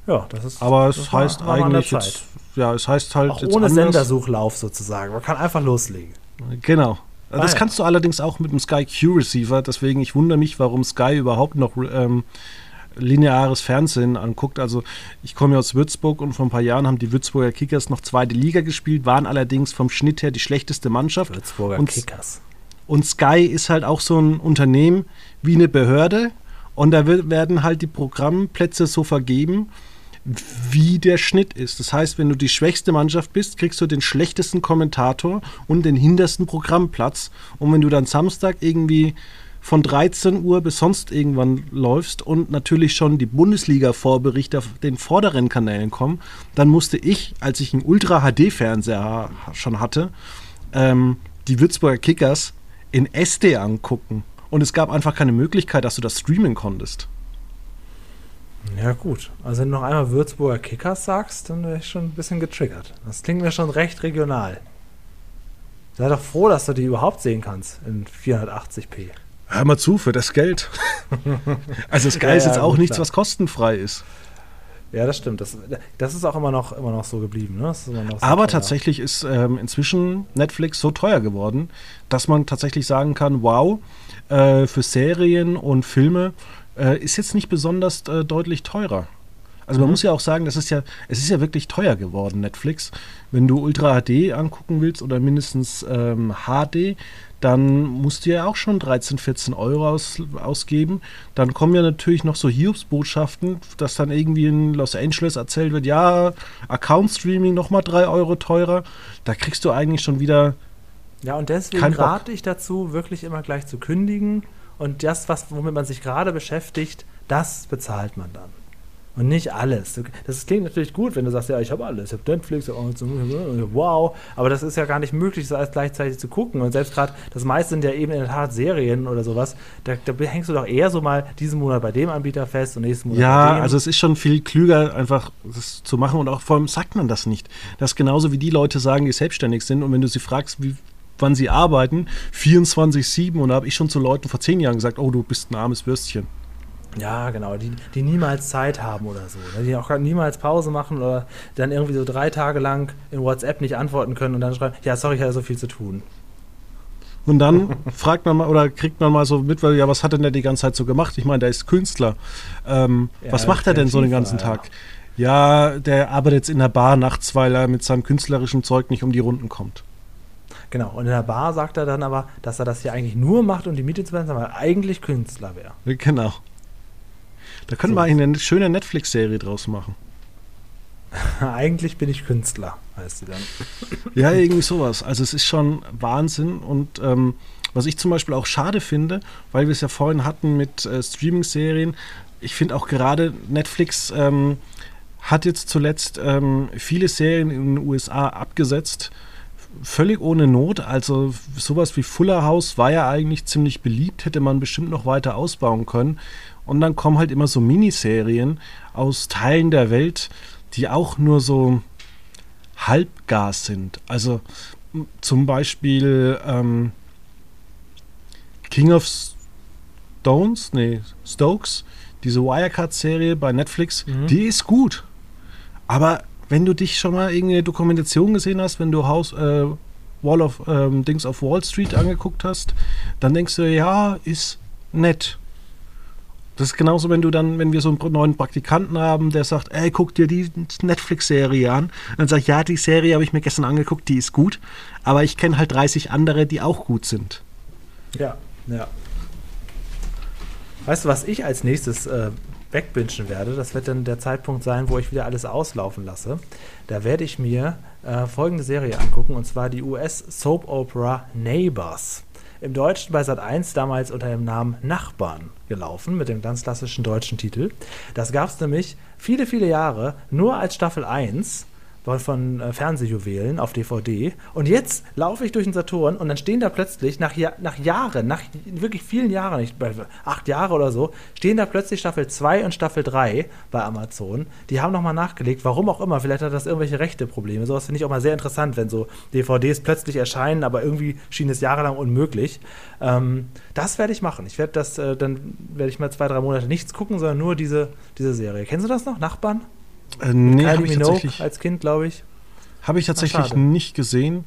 Speaker 2: Ja, das ist.
Speaker 1: Aber es heißt
Speaker 2: war
Speaker 1: eigentlich jetzt, ja, es heißt halt
Speaker 2: Auch
Speaker 1: jetzt
Speaker 2: ohne
Speaker 1: anders.
Speaker 2: Sendersuchlauf sozusagen. Man kann einfach loslegen.
Speaker 1: Genau.
Speaker 2: Ah,
Speaker 1: das
Speaker 2: ja.
Speaker 1: kannst du allerdings auch mit dem Sky Q Receiver. Deswegen, ich wundere mich, warum Sky überhaupt noch ähm, lineares Fernsehen anguckt. Also ich komme ja aus Würzburg und vor ein paar Jahren haben die Würzburger Kickers noch zweite Liga gespielt, waren allerdings vom Schnitt her die schlechteste Mannschaft.
Speaker 2: Würzburger
Speaker 1: Und-
Speaker 2: Kickers.
Speaker 1: Und Sky ist halt auch so ein Unternehmen wie eine Behörde. Und da wird, werden halt die Programmplätze so vergeben, wie der Schnitt ist. Das heißt, wenn du die schwächste Mannschaft bist, kriegst du den schlechtesten Kommentator und den hintersten Programmplatz. Und wenn du dann Samstag irgendwie von 13 Uhr bis sonst irgendwann läufst und natürlich schon die Bundesliga-Vorberichte auf den vorderen Kanälen kommen, dann musste ich, als ich einen Ultra-HD-Fernseher schon hatte, ähm, die Würzburger Kickers in SD angucken. Und es gab einfach keine Möglichkeit, dass du das streamen konntest.
Speaker 2: Ja, gut. Also, wenn du noch einmal Würzburger Kickers sagst, dann wäre ich schon ein bisschen getriggert. Das klingt mir schon recht regional. Sei doch froh, dass du die überhaupt sehen kannst in 480p.
Speaker 1: Hör mal zu, für das Geld. also Sky
Speaker 2: Ja,
Speaker 1: ist
Speaker 2: ja,
Speaker 1: jetzt auch
Speaker 2: gut,
Speaker 1: nichts, was kostenfrei ist.
Speaker 2: Ja, das stimmt. Das, das ist auch immer noch, immer noch so geblieben. Ne? Sehr
Speaker 1: Aber
Speaker 2: teuer.
Speaker 1: tatsächlich ist ähm, inzwischen Netflix so teuer geworden, dass man tatsächlich sagen kann, wow, äh, für Serien und Filme äh, ist jetzt nicht besonders äh, deutlich teurer. Also man mhm. muss ja auch sagen, das ist ja, es ist ja wirklich teuer geworden, Netflix. Wenn du Ultra HD angucken willst oder mindestens ähm, HD, dann musst du ja auch schon 13, 14 Euro aus, ausgeben. Dann kommen ja natürlich noch so Hiobsbotschaften, dass dann irgendwie in Los Angeles erzählt wird, ja, Account-Streaming nochmal 3 Euro teurer. Da kriegst du eigentlich schon wieder.
Speaker 2: Ja, und deswegen rate ich dazu, wirklich immer gleich zu kündigen. Und das, was, womit man sich gerade beschäftigt, das bezahlt man dann. Und nicht alles. Das klingt natürlich gut, wenn du sagst, ja, ich habe alles, ich habe Netflix, wow, aber das ist ja gar nicht möglich, das alles gleichzeitig zu gucken. Und selbst gerade, das meiste sind ja eben in der Tat Serien oder sowas, da, da, hängst du doch eher so mal diesen Monat bei dem Anbieter fest und nächsten Monat
Speaker 1: ja, bei dem. Ja, also es ist schon viel klüger, einfach das zu machen und auch vor allem sagt man das nicht. Das ist genauso wie die Leute sagen, die selbstständig sind und wenn du sie fragst, wie, wann sie arbeiten, 24-7 und da habe ich schon zu Leuten vor zehn Jahren gesagt, oh, du bist ein armes Würstchen.
Speaker 2: Ja, genau, die, die niemals Zeit haben oder so. Ne? Die auch niemals Pause machen oder dann irgendwie so drei Tage lang in WhatsApp nicht antworten können und dann schreiben, ja, sorry, ich hatte so viel zu tun.
Speaker 1: Und dann fragt man mal oder kriegt man mal so mit, weil ja, was hat denn der die ganze Zeit so gemacht? Ich meine, der ist Künstler. Ähm, ja, was macht er denn so den ganzen Tag? Ja. ja, der arbeitet jetzt in der Bar nachts, weil er mit seinem künstlerischen Zeug nicht um die Runden kommt.
Speaker 2: Genau, und in der Bar sagt er dann aber, dass er das hier eigentlich nur macht, um die Miete zu bezahlen, weil er eigentlich Künstler wäre.
Speaker 1: Genau. Da können so. wir eine schöne Netflix-Serie draus machen.
Speaker 2: Eigentlich bin ich Künstler, heißt sie dann.
Speaker 1: Ja, irgendwie sowas. Also es ist schon Wahnsinn und ähm, was ich zum Beispiel auch schade finde, weil wir es ja vorhin hatten mit äh, Streaming-Serien, ich finde auch gerade Netflix ähm, hat jetzt zuletzt ähm, viele Serien in den USA abgesetzt, völlig ohne Not. Also sowas wie Fuller House war ja eigentlich ziemlich beliebt, hätte man bestimmt noch weiter ausbauen können. Und dann kommen halt immer so Miniserien aus Teilen der Welt, die auch nur so Halbgas sind. Also zum Beispiel ähm, King of Stones, nee, Stokes, diese Wirecard-Serie bei Netflix, mhm. die ist gut. Aber wenn du dich schon mal irgendeine Dokumentation gesehen hast, wenn du Haus, äh, Wall of ähm, Dings of Wall Street angeguckt hast, dann denkst du, ja, ist nett. Das ist genauso, wenn du dann, wenn wir so einen neuen Praktikanten haben, der sagt, ey, guck dir die Netflix-Serie an. Dann sag ich, ja, die Serie habe ich mir gestern angeguckt, die ist gut. Aber ich kenne halt 30 andere, die auch gut sind.
Speaker 2: Ja, ja. Weißt du, was ich als nächstes äh, wegbingen werde? Das wird dann der Zeitpunkt sein, wo ich wieder alles auslaufen lasse. Da werde ich mir äh, folgende Serie angucken, und zwar die US-Soap-Opera Neighbors im Deutschen bei Sat 1 damals unter dem Namen Nachbarn gelaufen, mit dem ganz klassischen deutschen Titel. Das gab es nämlich viele, viele Jahre nur als Staffel 1 von äh, Fernsehjuwelen auf DVD. Und jetzt laufe ich durch den Saturn und dann stehen da plötzlich nach, nach Jahren, nach wirklich vielen Jahren, nicht bei acht Jahre oder so, stehen da plötzlich Staffel 2 und Staffel 3 bei Amazon. Die haben nochmal nachgelegt, warum auch immer. Vielleicht hat das irgendwelche rechte Probleme. Sowas finde ich auch mal sehr interessant, wenn so DVDs plötzlich erscheinen, aber irgendwie schien es jahrelang unmöglich. Ähm, das werde ich machen. Ich werde das, äh, dann werde ich mal zwei, drei Monate nichts gucken, sondern nur diese, diese Serie. Kennst du das noch? Nachbarn?
Speaker 1: Äh, nee, habe ich tatsächlich.
Speaker 2: Als Kind, glaube ich.
Speaker 1: Habe ich tatsächlich Ach, nicht gesehen.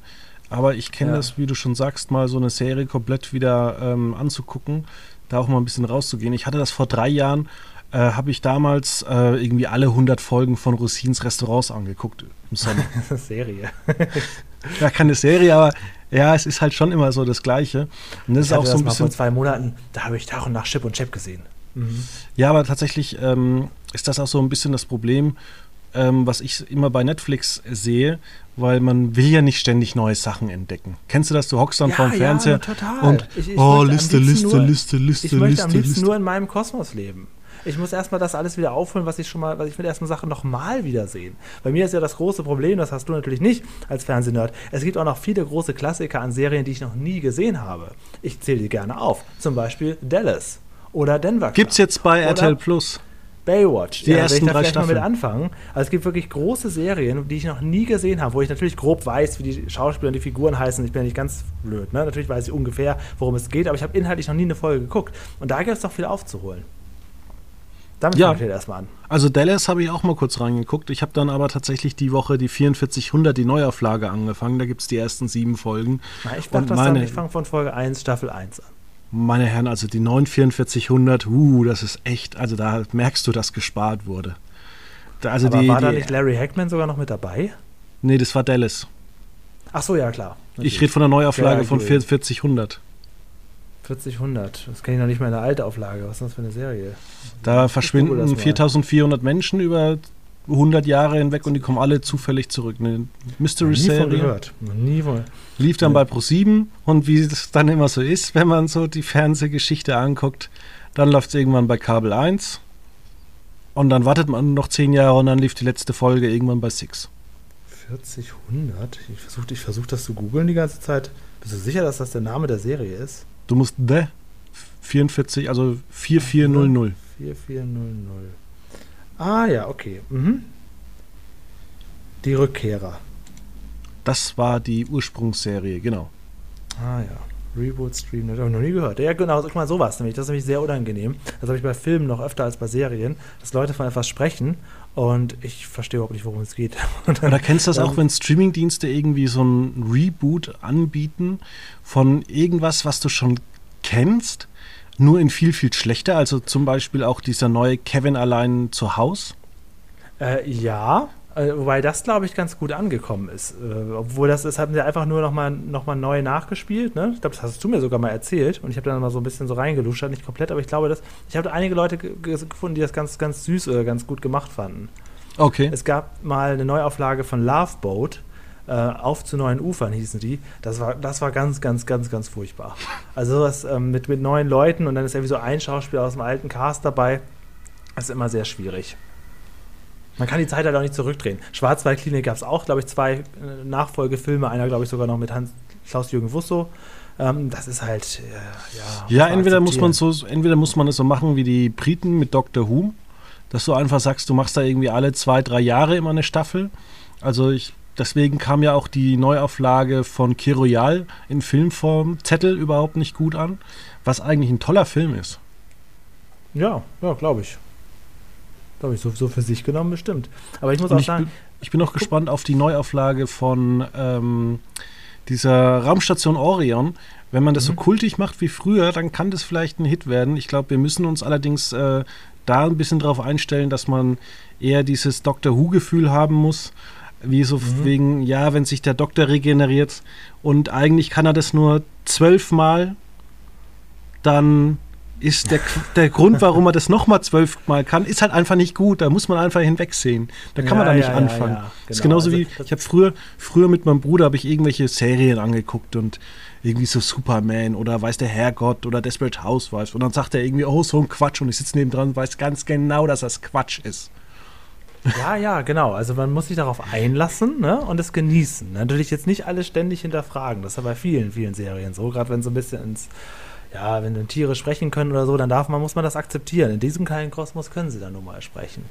Speaker 1: Aber ich kenne ja. das, wie du schon sagst, mal so eine Serie komplett wieder ähm, anzugucken, da auch mal ein bisschen rauszugehen. Ich hatte das vor drei Jahren, äh, habe ich damals äh, irgendwie alle 100 Folgen von Rosins Restaurants angeguckt im Sommer.
Speaker 2: Serie.
Speaker 1: ja, keine Serie, aber ja, es ist halt schon immer so das Gleiche.
Speaker 2: Und das ich ist auch so ein bisschen. Vor zwei Monaten, da habe ich Tag und Nacht Chip und Chap gesehen.
Speaker 1: Mhm. Ja, aber tatsächlich ähm, ist das auch so ein bisschen das Problem, ähm, was ich immer bei Netflix sehe, weil man will ja nicht ständig neue Sachen entdecken. Kennst du das? Du hockst dann ja, vorm ja, Fernseher total. und
Speaker 2: ich, ich oh, Liste, Liste, nur, Liste, Liste, ich möchte am liebsten Liste. nur in meinem Kosmos leben. Ich muss erstmal das alles wieder aufholen, was ich schon mal, was ich will erstmal Sachen nochmal wiedersehen. Bei mir ist ja das große Problem, das hast du natürlich nicht als Fernsehnerd. Es gibt auch noch viele große Klassiker an Serien, die ich noch nie gesehen habe. Ich zähle die gerne auf. Zum Beispiel Dallas oder Denver.
Speaker 1: Gibt es jetzt bei RTL Plus?
Speaker 2: Baywatch.
Speaker 1: Die ja, ersten drei Staffeln.
Speaker 2: Mal mit anfangen. Also es gibt wirklich große Serien, die ich noch nie gesehen habe, wo ich natürlich grob weiß, wie die Schauspieler und die Figuren heißen. Ich bin ja nicht ganz blöd. Ne? Natürlich weiß ich ungefähr, worum es geht, aber ich habe inhaltlich noch nie eine Folge geguckt. Und da gibt es doch viel aufzuholen.
Speaker 1: Damit ja. fange ich erstmal an. Also Dallas habe ich auch mal kurz reingeguckt. Ich habe dann aber tatsächlich die Woche die 4400, die Neuauflage angefangen. Da gibt es die ersten sieben Folgen.
Speaker 2: Na, ich ich fange von Folge 1, Staffel 1 an
Speaker 1: meine Herren, also die 94400, uh, das ist echt, also da merkst du, dass gespart wurde. Also
Speaker 2: Aber
Speaker 1: die,
Speaker 2: war da
Speaker 1: die,
Speaker 2: nicht Larry Hackman sogar noch mit dabei?
Speaker 1: nee, das war Dallas.
Speaker 2: Ach so, ja, klar.
Speaker 1: Ich rede von der Neuauflage
Speaker 2: Ja,
Speaker 1: von
Speaker 2: gut.
Speaker 1: 4000.
Speaker 2: 4000. Das kenne ich noch nicht mal in der Altauflage. Was ist das für eine Serie?
Speaker 1: Da verschwinden
Speaker 2: mal.
Speaker 1: 4400 Menschen über 100 Jahre hinweg und die kommen alle zufällig zurück. Eine
Speaker 2: Nie von
Speaker 1: Mystery-Serie.
Speaker 2: gehört. Nie von.
Speaker 1: Lief dann
Speaker 2: Ja.
Speaker 1: bei Pro7 und wie es dann immer so ist, wenn man so die Fernsehgeschichte anguckt, dann läuft es irgendwann bei Kabel 1 und dann wartet man noch 10 Jahre und dann lief die letzte Folge irgendwann bei Six.
Speaker 2: 4000? Ich versuche ich versuch das zu googeln die ganze Zeit. Bist du sicher, dass das der Name der Serie ist?
Speaker 1: Du musst The 44, also 4400.
Speaker 2: 4400. Ah ja, okay. Mhm. Die Rückkehrer.
Speaker 1: Das war die Ursprungsserie, genau.
Speaker 2: Ah ja. Reboot Stream, das habe ich noch nie gehört. Ja, genau, guck mal, sowas nämlich. Das ist nämlich sehr unangenehm. Das habe ich bei Filmen noch öfter als bei Serien, dass Leute von etwas sprechen und ich verstehe überhaupt nicht, worum es geht. Und
Speaker 1: Oder kennst du das auch, wenn Streamingdienste irgendwie so ein Reboot anbieten von irgendwas, was du schon kennst, nur in viel, viel schlechter? Also zum Beispiel auch dieser neue Kevin allein zu Haus.
Speaker 2: Äh, ja, äh, wobei das, glaube ich, ganz gut angekommen ist. Äh, obwohl das, das haben sie einfach nur nochmal noch mal neu nachgespielt. Ne? Ich glaube, das hast du mir sogar mal erzählt. Und ich habe dann mal so ein bisschen so reingeluschert, nicht komplett, aber ich glaube, dass, ich habe einige Leute ge- ge- gefunden, die das ganz, ganz süß oder ganz gut gemacht fanden.
Speaker 1: Okay.
Speaker 2: Es gab mal eine Neuauflage von Love Boat. Äh, auf zu neuen Ufern hießen die. Das war, das war ganz, ganz, ganz, ganz furchtbar. Also sowas ähm, mit, mit neuen Leuten und dann ist irgendwie so ein Schauspieler aus dem alten Cast dabei. Das ist immer sehr schwierig. Man kann die Zeit halt auch nicht zurückdrehen. Schwarzwaldklinik gab es auch, glaube ich, zwei äh, Nachfolgefilme. Einer, glaube ich, sogar noch mit Hans Klaus-Jürgen Wusso. Ähm, das ist halt, äh, ja.
Speaker 1: Ja, entweder muss man so, entweder muss man es so machen wie die Briten mit Doctor Who, dass du einfach sagst, du machst da irgendwie alle zwei, drei Jahre immer eine Staffel. Also ich, deswegen kam ja auch die Neuauflage von Kiroyal in Filmform Zettel überhaupt nicht gut an, was eigentlich ein toller Film ist.
Speaker 2: Ja, ja, glaube ich. Glaube ich, so, so für sich genommen bestimmt. Aber ich muss
Speaker 1: Und
Speaker 2: auch sagen,
Speaker 1: bin, ich bin auch gespannt auf die Neuauflage von ähm, dieser Raumstation Orion. Wenn man das so
Speaker 2: Mhm.
Speaker 1: kultig macht wie früher, dann kann das vielleicht ein Hit werden. Ich glaube, wir müssen uns allerdings äh, da ein bisschen darauf einstellen, dass man eher dieses Doctor Who-Gefühl haben muss. Wie so
Speaker 2: Mhm.
Speaker 1: wegen, ja, wenn sich der Doktor regeneriert und eigentlich kann er das nur zwölfmal, dann ist der, der Grund, warum er das nochmal zwölfmal kann, ist halt einfach nicht gut. Da muss man einfach hinwegsehen. Da kann man
Speaker 2: Ja,
Speaker 1: da nicht
Speaker 2: ja,
Speaker 1: anfangen.
Speaker 2: ja,
Speaker 1: Das ist
Speaker 2: genau.
Speaker 1: genauso
Speaker 2: Also
Speaker 1: wie, ich habe früher, früher mit meinem Bruder habe ich irgendwelche Serien angeguckt und irgendwie so Superman oder weiß der Herrgott oder Desperate Housewives und dann sagt er irgendwie, oh, so ein Quatsch und ich sitze neben dran und weiß ganz genau, dass das Quatsch ist.
Speaker 2: Ja, ja, genau. Also man muss sich darauf einlassen ne? und es genießen. Natürlich jetzt nicht alles ständig hinterfragen. Das ist ja bei vielen, vielen Serien so. Gerade wenn so ein bisschen ins, ja, wenn Tiere sprechen können oder so, dann darf man, muss man das akzeptieren. In diesem kleinen Kosmos können sie dann nun mal sprechen.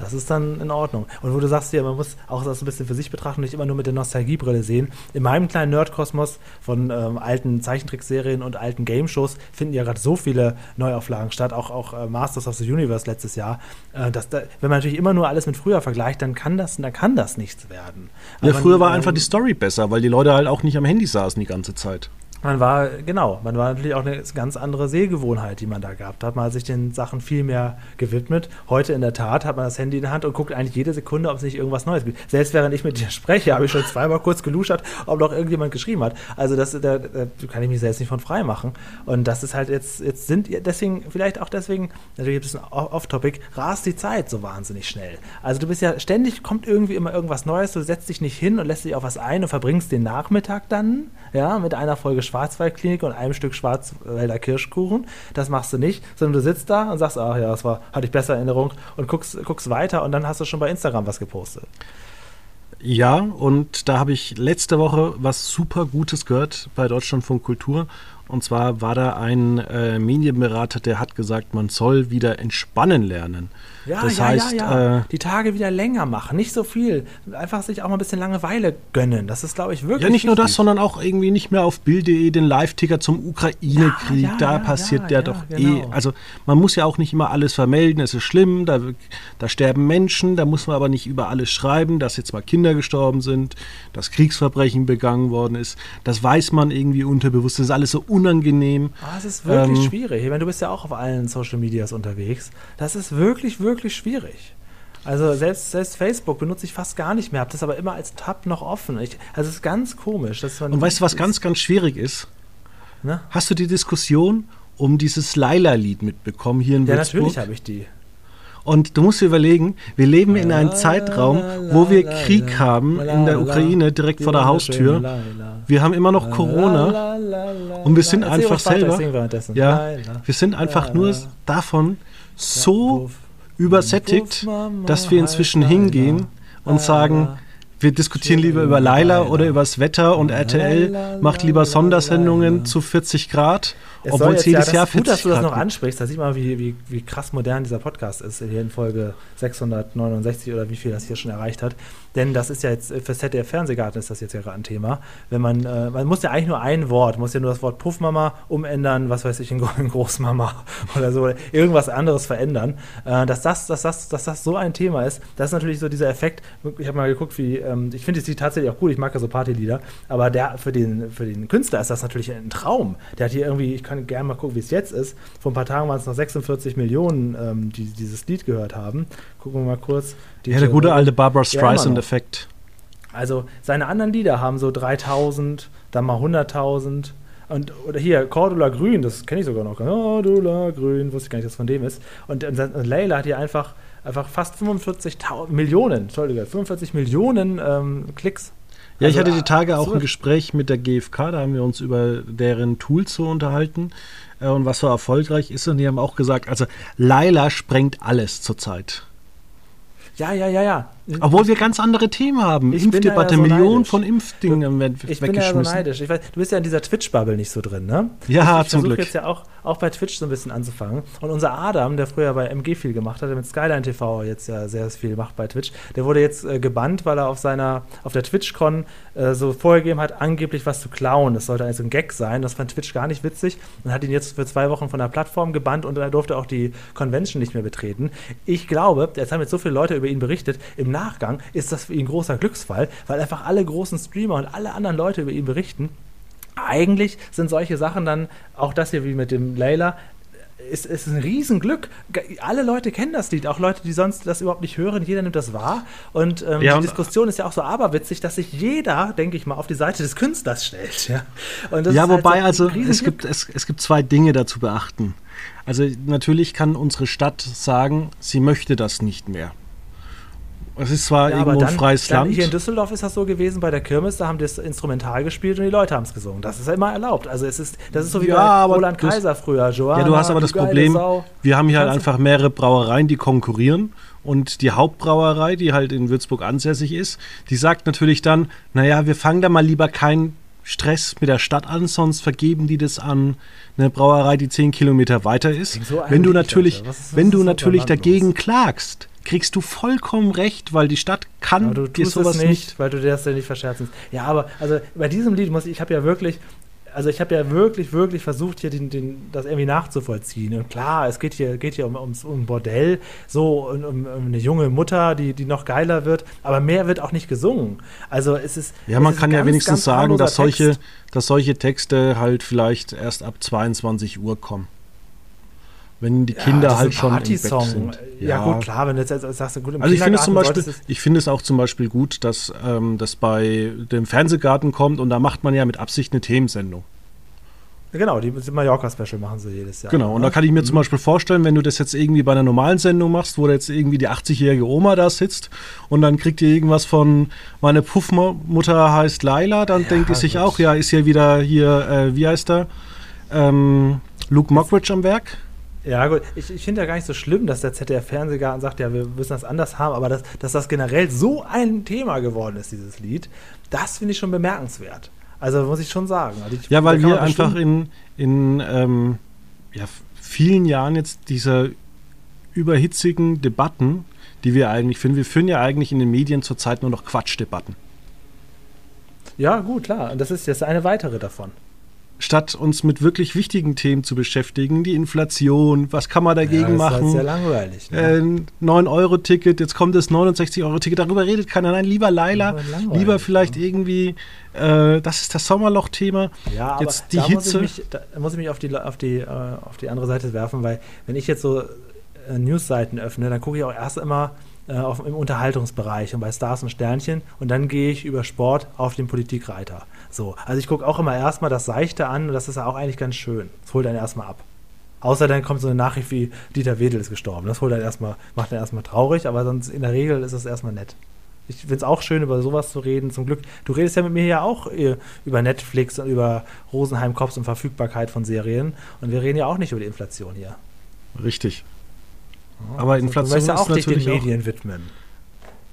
Speaker 2: Das ist dann in Ordnung. Und wo du sagst, ja, man muss auch das ein bisschen für sich betrachten und nicht immer nur mit der Nostalgiebrille sehen. In meinem kleinen Nerdkosmos von ähm, alten Zeichentrickserien und alten Game-Shows finden ja gerade so viele Neuauflagen statt, auch, auch äh, Masters of the Universe letztes Jahr. Äh, dass da, wenn man natürlich immer nur alles mit früher vergleicht, dann kann das, dann kann das nichts werden.
Speaker 1: Ja,
Speaker 2: Aber
Speaker 1: früher
Speaker 2: man,
Speaker 1: war
Speaker 2: ähm,
Speaker 1: einfach die Story besser, weil die Leute halt auch nicht am Handy saßen die ganze Zeit.
Speaker 2: Man war, genau, man war natürlich auch eine ganz andere Sehgewohnheit, die man da gehabt hat. Man hat sich den Sachen viel mehr gewidmet. Heute in der Tat hat man das Handy in der Hand und guckt eigentlich jede Sekunde, ob es nicht irgendwas Neues gibt. Selbst während ich mit dir spreche, habe ich schon zweimal kurz geluschert, ob noch irgendjemand geschrieben hat. Also das, da, da kann ich mich selbst nicht von frei machen. Und das ist halt jetzt, jetzt sind deswegen, vielleicht auch deswegen, natürlich ein bisschen off-topic, rast die Zeit so wahnsinnig schnell. Also du bist ja, ständig kommt irgendwie immer irgendwas Neues, du setzt dich nicht hin und lässt dich auf was ein und verbringst den Nachmittag dann, ja, mit einer Folge Schwarzwaldklinik und einem Stück Schwarzwälder Kirschkuchen. Das machst du nicht, sondern du sitzt da und sagst, ach ja, das war, hatte ich besser in Erinnerung und guckst, guckst weiter und dann hast du schon bei Instagram was gepostet.
Speaker 1: Ja, und da habe ich letzte Woche was super Gutes gehört bei Deutschlandfunk Kultur. Und zwar war da ein äh, Medienberater, der hat gesagt, man soll wieder entspannen lernen.
Speaker 2: Ja,
Speaker 1: das
Speaker 2: ja,
Speaker 1: heißt,
Speaker 2: ja, ja.
Speaker 1: Äh,
Speaker 2: die Tage wieder länger machen, nicht so viel. Einfach sich auch mal ein bisschen Langeweile gönnen. Das ist, glaube ich, wirklich.
Speaker 1: ja, nicht nur das,
Speaker 2: wichtig.
Speaker 1: sondern auch irgendwie nicht mehr auf Bild.de den Live-Ticker zum Ukraine-Krieg.
Speaker 2: Ja,
Speaker 1: da passiert
Speaker 2: ja,
Speaker 1: der doch eh.
Speaker 2: genau.
Speaker 1: Also man muss ja auch nicht immer alles vermelden, es ist schlimm, da, da sterben Menschen, da muss man aber nicht über alles schreiben, dass jetzt mal Kinder gestorben sind, dass Kriegsverbrechen begangen worden ist. Das weiß man irgendwie unterbewusst, das ist alles so unangenehm.
Speaker 2: Ah, es ist wirklich
Speaker 1: Ähm,
Speaker 2: schwierig. Ich meine, du bist ja auch auf allen Social Medias unterwegs. Das ist wirklich, wirklich schwierig. Also selbst, selbst Facebook benutze ich fast gar nicht mehr, habe das aber immer als Tab noch offen. Ich, also es ist ganz komisch. Dass man
Speaker 1: Und weißt du, was ganz, ganz schwierig ist?
Speaker 2: Ne?
Speaker 1: Hast du die Diskussion um dieses Laila-Lied mitbekommen hier in
Speaker 2: Ja,
Speaker 1: Würzburg?
Speaker 2: natürlich habe ich die.
Speaker 1: Und du musst dir überlegen, wir leben in einem Zeitraum, wo wir Krieg haben in der Ukraine direkt vor der Haustür. Wir haben immer noch Corona und wir sind einfach selber, ja, wir sind einfach nur davon so übersättigt, dass wir inzwischen hingehen und sagen, wir diskutieren lieber über Laila oder über das Wetter und RTL macht lieber Sondersendungen zu 40 Grad,
Speaker 2: Es
Speaker 1: obwohl es jedes
Speaker 2: ja,
Speaker 1: Jahr
Speaker 2: ist gut,
Speaker 1: 40
Speaker 2: dass du das
Speaker 1: Grad
Speaker 2: noch ansprichst. Da sieht man, wie, wie, wie krass modern dieser Podcast ist. Hier in Folge 669 oder wie viel das hier schon erreicht hat. Denn das ist ja jetzt, für ZDF Fernsehgarten ist das jetzt ja gerade ein Thema. Wenn man, äh, man muss ja eigentlich nur ein Wort, muss ja nur das Wort Puffmama umändern, was weiß ich, in, Gro- in Großmama oder so, irgendwas anderes verändern. Äh, dass, das, dass, das, dass das so ein Thema ist, das ist natürlich so dieser Effekt. Ich habe mal geguckt, wie, ähm, ich finde die tatsächlich auch gut, ich mag ja so Partylieder, aber der, für, den, für den Künstler ist das natürlich ein Traum. Der hat hier irgendwie, ich kann gerne mal gucken, wie es jetzt ist. Vor ein paar Tagen waren es noch 46 Millionen, ähm, die dieses Lied gehört haben. Gucken wir mal kurz.
Speaker 1: Ja, der gute alte Barbara
Speaker 2: Ja.
Speaker 1: Streisand-Effekt.
Speaker 2: Also seine anderen Lieder haben so 3000, dann mal 100.000. Und oder hier, Cordula Grün, das kenne ich sogar noch. Cordula Grün, wusste ich gar nicht, dass es von dem ist. Und, und, und Layla hat hier einfach, einfach fast 45.000 Millionen, Entschuldige, 45 Millionen ähm, Klicks.
Speaker 1: Ja, ich
Speaker 2: Also,
Speaker 1: hatte die Tage auch
Speaker 2: so-
Speaker 1: ein Gespräch mit der GfK, da haben wir uns über deren Tools so unterhalten äh, und was so erfolgreich ist. Und die haben auch gesagt, also Laila sprengt alles zurzeit.
Speaker 2: Ja, ja, ja, ja.
Speaker 1: Obwohl wir ganz andere Themen haben.
Speaker 2: Ich
Speaker 1: Impfdebatte,
Speaker 2: ja so
Speaker 1: Millionen von Impfdingen werden
Speaker 2: Ich bin ja so
Speaker 1: weggeschmissen.
Speaker 2: neidisch. Ich weiß, du bist ja in dieser Twitch-Bubble nicht so drin, ne?
Speaker 1: Ja,
Speaker 2: ich, ich
Speaker 1: zum
Speaker 2: versuche
Speaker 1: Glück.
Speaker 2: jetzt ja auch, auch bei Twitch so ein bisschen anzufangen. Und unser Adam, der früher bei MG viel gemacht hat, der mit Skyline TV jetzt ja sehr viel macht bei Twitch, der wurde jetzt äh, gebannt, weil er auf seiner, auf der TwitchCon äh, so vorgegeben hat, angeblich was zu klauen. Das sollte also ein Gag sein. Das fand Twitch gar nicht witzig und hat ihn jetzt für zwei Wochen von der Plattform gebannt und er durfte auch die Convention nicht mehr betreten. Ich glaube, jetzt haben jetzt so viele Leute über ihn berichtet, im Nachgang ist das für ihn ein großer Glücksfall, weil einfach alle großen Streamer und alle anderen Leute über ihn berichten. Eigentlich sind solche Sachen dann, auch das hier wie mit dem Layla, ist, ist ein Riesenglück. Alle Leute kennen das Lied, auch Leute, die sonst das überhaupt nicht hören. Jeder nimmt das wahr. Und ähm,
Speaker 1: Ja,
Speaker 2: die Diskussion ist ja auch so aberwitzig, dass sich jeder, denke ich mal, auf die Seite des Künstlers stellt. Ja,
Speaker 1: Ja,
Speaker 2: halt
Speaker 1: wobei,
Speaker 2: so ein
Speaker 1: also es gibt, es, es gibt zwei Dinge dazu beachten. Also natürlich kann unsere Stadt sagen, sie möchte das nicht mehr. Es ist zwar
Speaker 2: Ja,
Speaker 1: irgendwo
Speaker 2: dann,
Speaker 1: ein freies
Speaker 2: dann
Speaker 1: Land.
Speaker 2: Hier in Düsseldorf ist das so gewesen, bei der Kirmes, da haben die das Instrumental gespielt und die Leute haben es gesungen. Das ist ja immer erlaubt. Also es ist, das ist so wie
Speaker 1: Ja,
Speaker 2: bei Roland Kaiser früher. Joanna,
Speaker 1: Ja, du hast aber das Problem,
Speaker 2: Sau.
Speaker 1: wir haben hier halt einfach mehrere Brauereien, die konkurrieren. Und die Hauptbrauerei, die halt in Würzburg ansässig ist, die sagt natürlich dann, naja, wir fangen da mal lieber keinen Stress mit der Stadt an, sonst vergeben die das an eine Brauerei, die zehn Kilometer weiter ist.
Speaker 2: So
Speaker 1: wenn du natürlich,
Speaker 2: Alter. Was ist- was
Speaker 1: wenn du natürlich dagegen
Speaker 2: los?
Speaker 1: klagst, kriegst du vollkommen recht, weil die Stadt kann
Speaker 2: Aber du
Speaker 1: dir
Speaker 2: tust
Speaker 1: sowas
Speaker 2: es nicht, weil du dir das ja nicht verscherzen. Ja, aber also bei diesem Lied muss ich, ich habe ja wirklich, also ich habe ja wirklich, wirklich versucht, hier den, den, das irgendwie nachzuvollziehen. Und klar, es geht hier, geht hier um, ums, um ein Bordell, so um, um, eine junge Mutter, die, die noch geiler wird, aber mehr wird auch nicht gesungen. Also es ist.
Speaker 1: Ja, man
Speaker 2: ist
Speaker 1: kann
Speaker 2: ein
Speaker 1: ja
Speaker 2: ganz,
Speaker 1: wenigstens
Speaker 2: ganz
Speaker 1: sagen, dass solche, dass solche Texte halt vielleicht erst ab 22 Uhr kommen. Wenn die Kinder
Speaker 2: ist
Speaker 1: halt schon im Bett sind.
Speaker 2: Ja, gut, klar, wenn du jetzt sagst, gut, im
Speaker 1: Also ich finde es zum Beispiel,
Speaker 2: du
Speaker 1: ich finde es auch zum Beispiel gut, dass ähm, das bei dem Fernsehgarten kommt und da macht man ja mit Absicht eine Themensendung.
Speaker 2: Genau, die Mallorca-Special machen sie jedes Jahr.
Speaker 1: Genau, und
Speaker 2: ne?
Speaker 1: da kann ich mir zum Beispiel vorstellen, wenn du das jetzt irgendwie bei einer normalen Sendung machst, wo jetzt irgendwie die 80-jährige Oma da sitzt und dann kriegt ihr irgendwas von, meine Puffmutter heißt Laila, dann denkt ihr sich auch, ja, ist hier wieder hier, äh, wie heißt er, ähm, Luke Mockridge am Werk.
Speaker 2: Ja, gut, ich, ich finde ja gar nicht so schlimm, dass der ZDF-Fernsehgarten sagt, ja, wir müssen das anders haben, aber dass, dass das generell so ein Thema geworden ist, dieses Lied, das finde ich schon bemerkenswert. Also muss ich schon sagen. Also ich,
Speaker 1: Ja, weil wir einfach in, in ähm, ja, vielen Jahren jetzt dieser überhitzigen Debatten, die wir eigentlich führen, wir führen ja eigentlich in den Medien zurzeit nur noch Quatschdebatten.
Speaker 2: Ja, gut, klar. Und das ist jetzt eine weitere davon.
Speaker 1: Statt uns mit wirklich wichtigen Themen zu beschäftigen, die Inflation, was kann man dagegen
Speaker 2: ja, das
Speaker 1: machen?
Speaker 2: ist halt sehr langweilig. Ne?
Speaker 1: Äh, 9-Euro-Ticket, jetzt kommt das 69-Euro-Ticket, darüber redet keiner. Nein, lieber Laila,
Speaker 2: Das ist langweilig,
Speaker 1: lieber vielleicht
Speaker 2: ne?
Speaker 1: irgendwie, äh, das ist das Sommerloch-Thema.
Speaker 2: Ja, aber
Speaker 1: Jetzt die
Speaker 2: da,
Speaker 1: Hitze.
Speaker 2: Muss ich mich, da muss ich mich auf die, auf, die, äh, auf die andere Seite werfen, weil wenn ich jetzt so äh, Newsseiten öffne, dann gucke ich auch erst immer, äh, auf, im Unterhaltungsbereich und bei Stars und Sternchen und dann gehe ich über Sport auf den Politikreiter. So, also ich gucke auch immer erstmal das Seichte an und das ist ja auch eigentlich ganz schön. Das holt dann erstmal ab. Außer dann kommt so eine Nachricht wie Dieter Wedel ist gestorben. Das holt dann erstmal, macht dann erstmal traurig, aber sonst in der Regel ist es erstmal nett. Ich finde es auch schön, über sowas zu reden. Zum Glück, du redest ja mit mir ja auch äh, über Netflix und über Rosenheim Cops und Verfügbarkeit von Serien. Und wir reden ja auch nicht über die Inflation hier.
Speaker 1: Richtig. Aber also, Inflation
Speaker 2: du ja auch ist natürlich den Medien widmen.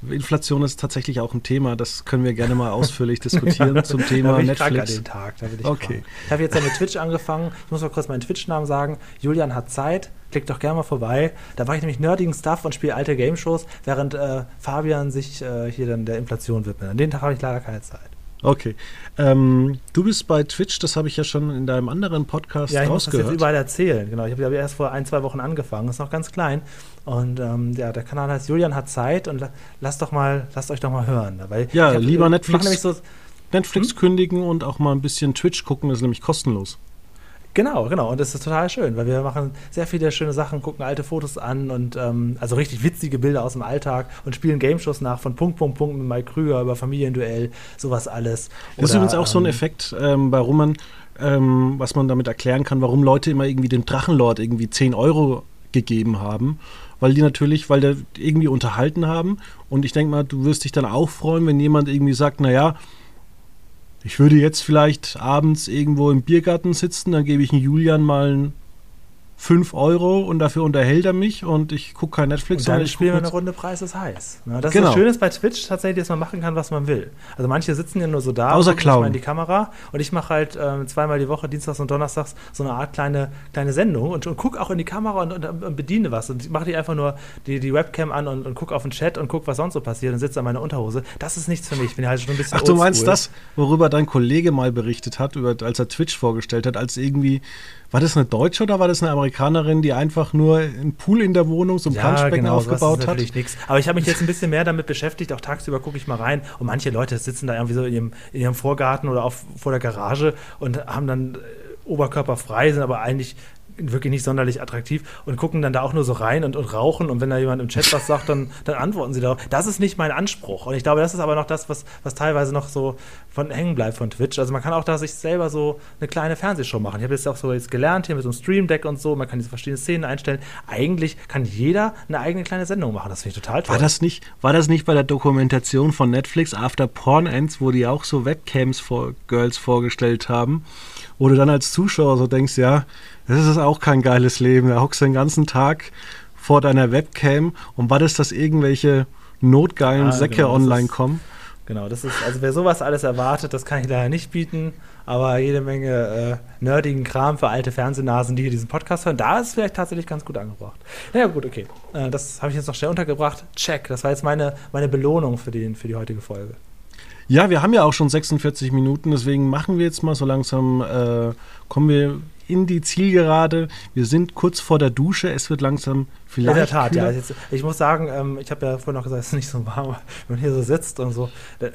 Speaker 1: Inflation ist tatsächlich auch ein Thema, das können wir gerne mal ausführlich diskutieren zum Thema Netflix.
Speaker 2: Den Tag, da bin ich
Speaker 1: okay.
Speaker 2: Ich habe jetzt ja mit Twitch angefangen. Ich muss mal kurz meinen Twitch-Namen sagen. Julian hat Zeit. Klickt doch gerne mal vorbei. Da mache ich nämlich nerdigen Stuff und spiele alte Game-Shows, während äh, Fabian sich äh, hier dann der Inflation widmet. An den Tag habe ich leider keine Zeit.
Speaker 1: Okay. Ähm, du bist bei Twitch, das habe ich ja schon in deinem anderen Podcast
Speaker 2: ja, ich
Speaker 1: rausgehört.
Speaker 2: muss das jetzt überall erzählen. Genau, ich habe hab erst vor ein, zwei Wochen angefangen, ist noch ganz klein. Und ähm, ja, der Kanal heißt Julian hat Zeit und lasst doch mal, lasst euch doch mal hören. Weil
Speaker 1: ja,
Speaker 2: hab,
Speaker 1: lieber Netflix,
Speaker 2: so,
Speaker 1: Netflix hm? kündigen und auch mal ein bisschen Twitch gucken, das ist nämlich kostenlos.
Speaker 2: Genau, genau. Und das ist total schön, weil wir machen sehr viele schöne Sachen, gucken alte Fotos an und ähm, also richtig witzige Bilder aus dem Alltag und spielen Game-Shows nach von Punkt, Punkt, Punkt mit Mike Krüger über Familienduell, sowas alles.
Speaker 1: Oder, das ist übrigens auch so ein ähm, Effekt, ähm, warum man, ähm, was man damit erklären kann, warum Leute immer irgendwie dem Drachenlord irgendwie 10 Euro gegeben haben weil die natürlich, weil der irgendwie unterhalten haben. Und ich denke mal, du wirst dich dann auch freuen, wenn jemand irgendwie sagt, naja, ich würde jetzt vielleicht abends irgendwo im Biergarten sitzen, dann gebe ich einen Julian mal ein 5 Euro und dafür unterhält er mich und ich gucke kein Netflix.
Speaker 2: Und dann spielen wir eine Runde Preis ist heiß.
Speaker 1: Ja,
Speaker 2: das
Speaker 1: genau.
Speaker 2: ist das Schöne bei Twitch tatsächlich, dass man machen kann, was man will. Also manche sitzen ja nur so da
Speaker 1: Außer
Speaker 2: und in die Kamera und ich mache halt ähm, zweimal die Woche, Dienstags und Donnerstags, so eine Art kleine, kleine Sendung und, und gucke auch in die Kamera und, und, und bediene was. Und ich mache die einfach nur die, die Webcam an und, und gucke auf den Chat und gucke, was sonst so passiert und sitze an meiner Unterhose. Das ist nichts für mich. Ich bin halt schon ein bisschen
Speaker 1: Ach, du meinst das, worüber dein Kollege mal berichtet hat, über, als er Twitch vorgestellt hat, als irgendwie war das eine Deutsche oder war das eine Amerikanerin, die einfach nur einen Pool in der Wohnung, so ein
Speaker 2: ja,
Speaker 1: Planschbecken
Speaker 2: genau,
Speaker 1: aufgebaut hat?
Speaker 2: Nix. Aber ich habe mich jetzt ein bisschen mehr damit beschäftigt. Auch tagsüber gucke ich mal rein. Und manche Leute sitzen da irgendwie so in ihrem, in ihrem Vorgarten oder auf, vor der Garage und haben dann äh, Oberkörper frei, sind aber eigentlich wirklich nicht sonderlich attraktiv und gucken dann da auch nur so rein und, und rauchen und wenn da jemand im Chat was sagt, dann, dann antworten sie darauf. Das ist nicht mein Anspruch und ich glaube, das ist aber noch das, was, was teilweise noch so von hängen bleibt von Twitch. Also man kann auch da sich selber so eine kleine Fernsehshow machen. Ich habe jetzt auch so jetzt gelernt hier mit so einem Stream Deck und so, man kann diese verschiedenen Szenen einstellen. Eigentlich kann jeder eine eigene kleine Sendung machen. Das finde ich total toll.
Speaker 1: War das, nicht, war das nicht bei der Dokumentation von Netflix After Porn Ends, wo die auch so Webcams vor Girls vorgestellt haben? Wo du dann als Zuschauer so denkst, ja, das ist auch kein geiles Leben. Da hockst du den ganzen Tag vor deiner Webcam und wartest, dass irgendwelche notgeilen ah, Säcke genau, online ist, kommen.
Speaker 2: Genau, das ist, also wer sowas alles erwartet, das kann ich leider nicht bieten, aber jede Menge äh, nerdigen Kram für alte Fernsehnasen, die hier diesen Podcast hören, da ist vielleicht tatsächlich ganz gut angebracht. Naja, gut, okay. Äh, das habe ich jetzt noch schnell untergebracht. Check, das war jetzt meine, meine Belohnung für, den, für die heutige Folge.
Speaker 1: Ja, wir haben ja auch schon 46 Minuten, deswegen machen wir jetzt mal so langsam, äh, kommen wir in die Zielgerade. Wir sind kurz vor der Dusche, es wird langsam vielleicht.
Speaker 2: In der Tat, kühler. ja. Jetzt, ich muss sagen, ähm, ich habe ja vorhin noch gesagt, es ist nicht so warm, wenn man hier so sitzt und so.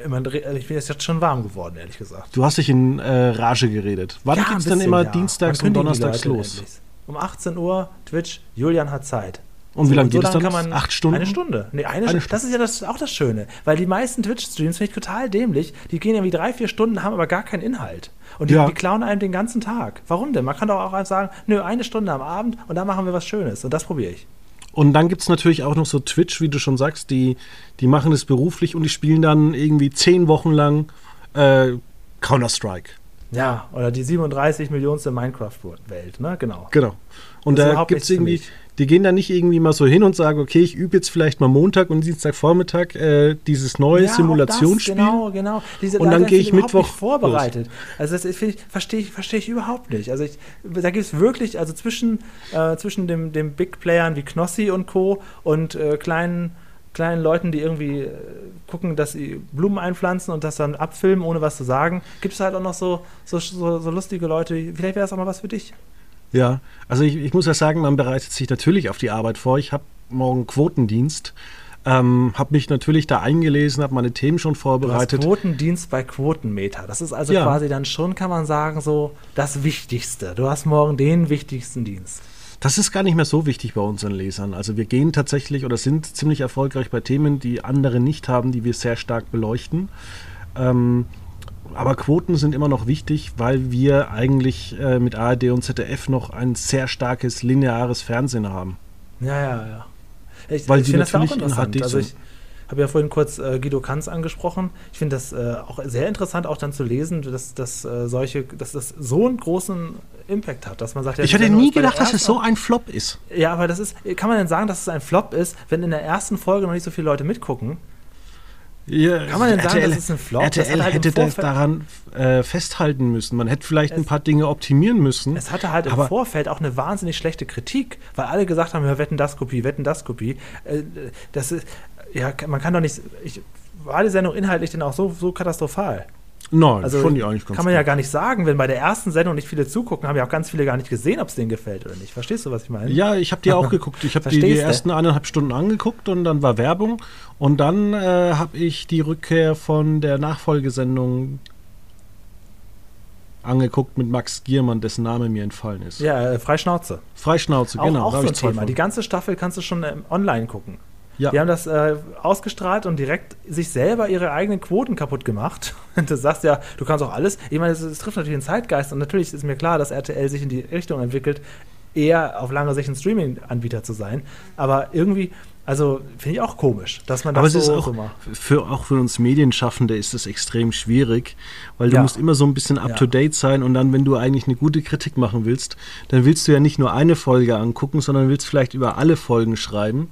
Speaker 2: Man, ich bin jetzt schon warm geworden, ehrlich gesagt.
Speaker 1: Du hast dich in äh, Rage geredet. Wann ja, geht es denn immer ja. dienstags und donnerstags los?
Speaker 2: Um 18 Uhr, Twitch, Julian hat Zeit.
Speaker 1: Und wie lange geht so es dann?
Speaker 2: Kann Acht Stunden? Eine Stunde. Nee, eine, eine Stunde. Das ist ja das, auch das Schöne. Weil die meisten Twitch-Streams finde ich total dämlich. Die gehen ja wie drei, vier Stunden, haben aber gar keinen Inhalt. Und die, ja. die, klauen einem den ganzen Tag. Warum denn? Man kann doch auch einfach sagen, nö, eine Stunde am Abend und da machen wir was Schönes. Und das probiere ich.
Speaker 1: Und dann gibt es natürlich auch noch so Twitch, wie du schon sagst, die, die machen das beruflich und die spielen dann irgendwie zehn Wochen lang äh, Counter-Strike.
Speaker 2: Ja, oder die 37 Millionste Minecraft-Welt, ne? Genau.
Speaker 1: Genau. Und da gibt es irgendwie, die gehen dann nicht irgendwie mal so hin und sagen, okay, ich übe jetzt vielleicht mal Montag und Dienstagvormittag äh, dieses neue ja, Simulationsspiel.
Speaker 2: Genau, genau.
Speaker 1: Diese, und dann gehe ich Mittwoch
Speaker 2: vorbereitet. Los. Also das ich, verstehe ich, versteh ich überhaupt nicht. Also ich, da gibt es wirklich, also zwischen, äh, zwischen dem, dem Big Playern wie Knossi und Co. und äh, kleinen kleinen Leuten, die irgendwie äh, gucken, dass sie Blumen einpflanzen und das dann abfilmen, ohne was zu sagen, gibt es halt auch noch so, so, so, so lustige Leute. Vielleicht wäre das auch mal was für dich.
Speaker 1: Ja, also ich, ich muss ja sagen, man bereitet sich natürlich auf die Arbeit vor. Ich habe morgen Quotendienst. Ähm, habe mich natürlich da eingelesen, habe meine Themen schon vorbereitet.
Speaker 2: Du hast Quotendienst bei Quotenmeter. Das ist also ja. quasi dann schon, kann man sagen, so das Wichtigste. Du hast morgen den wichtigsten Dienst.
Speaker 1: Das ist gar nicht mehr so wichtig bei unseren Lesern. Also wir gehen tatsächlich oder sind ziemlich erfolgreich bei Themen, die andere nicht haben, die wir sehr stark beleuchten. Ähm, aber Quoten sind immer noch wichtig, weil wir eigentlich äh, mit ARD und ZDF noch ein sehr starkes lineares Fernsehen haben.
Speaker 2: Ja, ja, ja. Ich,
Speaker 1: Weil
Speaker 2: ich finde das ja auch
Speaker 1: in
Speaker 2: interessant.
Speaker 1: HD
Speaker 2: Also ich habe ja vorhin kurz äh, Guido Kanz angesprochen. Ich finde das äh, auch sehr interessant, auch dann zu lesen, dass, dass, äh, solche, dass das so einen großen Impact hat, dass man sagt, ja,
Speaker 1: Ich hätte nie gedacht, dass es so ein Flop ist.
Speaker 2: Ja, aber das ist, kann man denn sagen, dass es ein Flop ist, wenn in der ersten Folge noch nicht so viele Leute mitgucken?
Speaker 1: Ja,
Speaker 2: Kann man denn sagen, das ist ein Flop? Das
Speaker 1: RTL
Speaker 2: hat halt
Speaker 1: hätte das daran äh, festhalten müssen. Man hätte vielleicht ein
Speaker 2: Es-
Speaker 1: paar Dinge optimieren müssen.
Speaker 2: Es hatte halt im Vorfeld auch eine wahnsinnig schlechte Kritik, weil alle gesagt haben, ja, wetten das Kopie, wetten das Kopie. Äh, das ist, ja, man kann doch nicht, ich, war die Sendung inhaltlich denn auch so, so katastrophal?
Speaker 1: Nein,
Speaker 2: Also
Speaker 1: fand ich eigentlich ganz
Speaker 2: kann man ja gar nicht sagen, wenn bei der ersten Sendung nicht viele zugucken, haben ja auch ganz viele gar nicht gesehen, ob es denen gefällt oder nicht. Verstehst du, was ich meine?
Speaker 1: Ja, ich habe die auch geguckt. Ich habe die, die ersten eineinhalb Stunden angeguckt und dann war Werbung. Und dann äh, habe ich die Rückkehr von der Nachfolgesendung angeguckt mit Max Giermann, dessen Name mir entfallen ist.
Speaker 2: Ja, äh, Freischnauze.
Speaker 1: Freischnauze,
Speaker 2: Auch,
Speaker 1: genau.
Speaker 2: auch
Speaker 1: da
Speaker 2: so ein Thema.
Speaker 1: von.
Speaker 2: Die ganze Staffel kannst du schon ähm, online gucken.
Speaker 1: Ja.
Speaker 2: Die haben das äh, ausgestrahlt und direkt sich selber ihre eigenen Quoten kaputt gemacht. Und du sagst ja, du kannst auch alles. Ich meine, es, es trifft natürlich den Zeitgeist und natürlich ist mir klar, dass RTL sich in die Richtung entwickelt, eher auf lange Sicht ein Streaming-Anbieter zu sein. Aber irgendwie, also finde ich auch komisch, dass man das
Speaker 1: Aber es
Speaker 2: so,
Speaker 1: ist auch
Speaker 2: so macht.
Speaker 1: für, auch für uns Medienschaffende ist es extrem schwierig, weil du
Speaker 2: Ja.
Speaker 1: musst immer so ein bisschen up to date sein und dann, wenn du eigentlich eine gute Kritik machen willst, dann willst du ja nicht nur eine Folge angucken, sondern willst vielleicht über alle Folgen schreiben,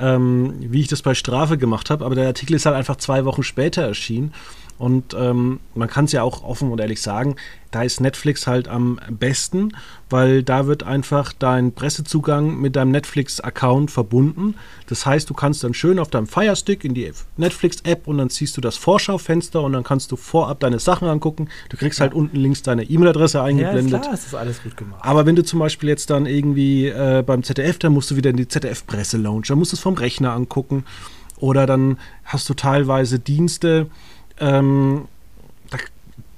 Speaker 1: ähm, wie ich das bei Strafe gemacht habe. Aber der Artikel ist halt einfach zwei Wochen später erschienen. Und ähm, man kann es ja auch offen und ehrlich sagen, da ist Netflix halt am besten, weil da wird einfach dein Pressezugang mit deinem Netflix-Account verbunden. Das heißt, du kannst dann schön auf deinem Firestick in die Netflix-App und dann siehst du das Vorschaufenster und dann kannst du vorab deine Sachen angucken. Du kriegst halt unten links deine E-Mail-Adresse
Speaker 2: Ja, ist
Speaker 1: eingeblendet.
Speaker 2: klar, ist das alles gut gemacht.
Speaker 1: Aber wenn du zum Beispiel jetzt dann irgendwie äh, beim ZDF, dann musst du wieder in die ZDF-Presse-Lounge, dann musst du es vom Rechner angucken. Oder dann hast du teilweise Dienste. Ähm, da,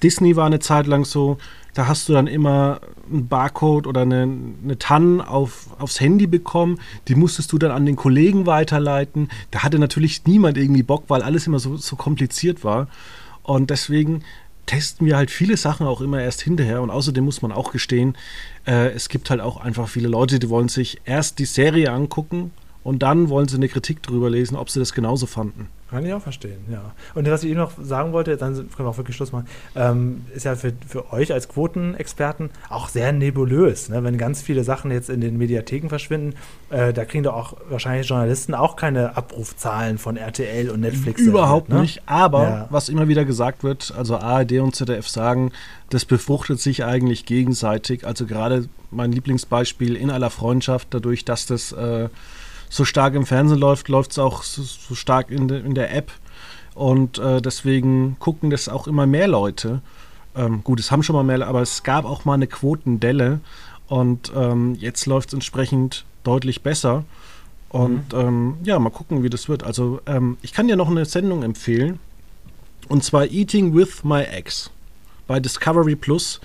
Speaker 1: Disney war eine Zeit lang so, da hast du dann immer einen Barcode oder eine, eine TAN auf, aufs Handy bekommen. Die musstest du dann an den Kollegen weiterleiten. Da hatte natürlich niemand irgendwie Bock, weil alles immer so, so kompliziert war. Und deswegen testen wir halt viele Sachen auch immer erst hinterher. Und außerdem muss man auch gestehen, äh, es gibt halt auch einfach viele Leute, die wollen sich erst die Serie angucken und dann wollen sie eine Kritik drüber lesen, ob sie das genauso fanden.
Speaker 2: Kann ich auch verstehen, ja. Und was ich eben noch sagen wollte, dann können wir auch wirklich Schluss machen, ähm, ist ja für, für euch als Quotenexperten auch sehr nebulös. Ne? Wenn ganz viele Sachen jetzt in den Mediatheken verschwinden, äh, da kriegen doch auch wahrscheinlich Journalisten auch keine Abrufzahlen von RTL und Netflix.
Speaker 1: Überhaupt
Speaker 2: serviert, ne?
Speaker 1: nicht. Aber
Speaker 2: Ja.
Speaker 1: was immer wieder gesagt wird, also ARD und ZDF sagen, das befruchtet sich eigentlich gegenseitig. Also gerade mein Lieblingsbeispiel in aller Freundschaft, dadurch, dass das äh, so stark im Fernsehen läuft, läuft es auch so, so stark in, de, in der App. Und äh, deswegen gucken das auch immer mehr Leute. Ähm, gut, es haben schon mal mehr, aber es gab auch mal eine Quotendelle. Und ähm, jetzt läuft es entsprechend deutlich besser. Und ähm, ja, mal gucken, wie das wird. Also ähm, ich kann dir noch eine Sendung empfehlen. Und zwar Eating with My Ex bei Discovery Plus.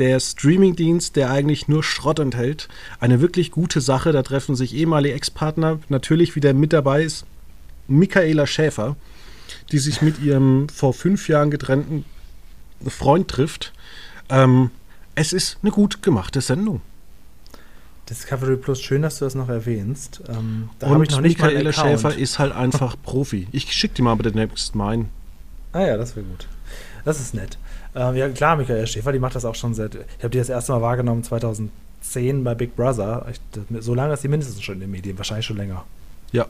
Speaker 1: Der Streamingdienst, der eigentlich nur Schrott enthält. Eine wirklich gute Sache. Da treffen sich ehemalige Ex-Partner. Natürlich wieder mit dabei ist Michaela Schäfer, die sich mit ihrem vor fünf Jahren getrennten Freund trifft. Ähm, es ist eine gut gemachte Sendung.
Speaker 2: Discovery Plus, schön, dass du das noch erwähnst. Ähm, da habe ich
Speaker 1: Und
Speaker 2: noch nicht
Speaker 1: Michaela. Schäfer ist halt einfach Profi. Ich schicke dir mal bitte demnächst meinen.
Speaker 2: Ah ja, das wäre gut. Das ist nett. Ähm, ja, klar, Michael Schäfer, die macht das auch schon seit. Ich habe die das erste Mal wahrgenommen 2010 bei Big Brother. Ich, so lange ist die mindestens schon in den Medien, wahrscheinlich schon länger.
Speaker 1: Ja.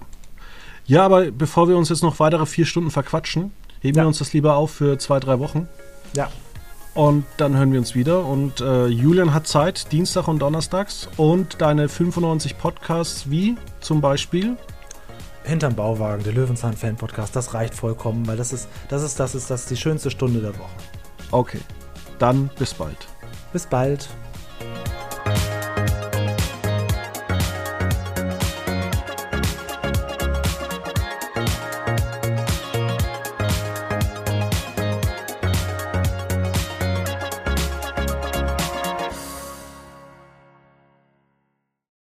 Speaker 1: Ja, aber bevor wir uns jetzt noch weitere vier Stunden verquatschen, heben
Speaker 2: Ja.
Speaker 1: wir uns das lieber auf für zwei, drei Wochen.
Speaker 2: Ja.
Speaker 1: Und dann hören wir uns wieder. Und äh, Julian hat Zeit, Dienstag und Donnerstags. Und deine 95 Podcasts, wie zum Beispiel.
Speaker 2: Hinterm Bauwagen, der Löwenzahn-Fan-Podcast, das reicht vollkommen, weil das ist, das ist, das ist, das ist die schönste Stunde der Woche.
Speaker 1: Okay, dann bis bald.
Speaker 2: Bis bald.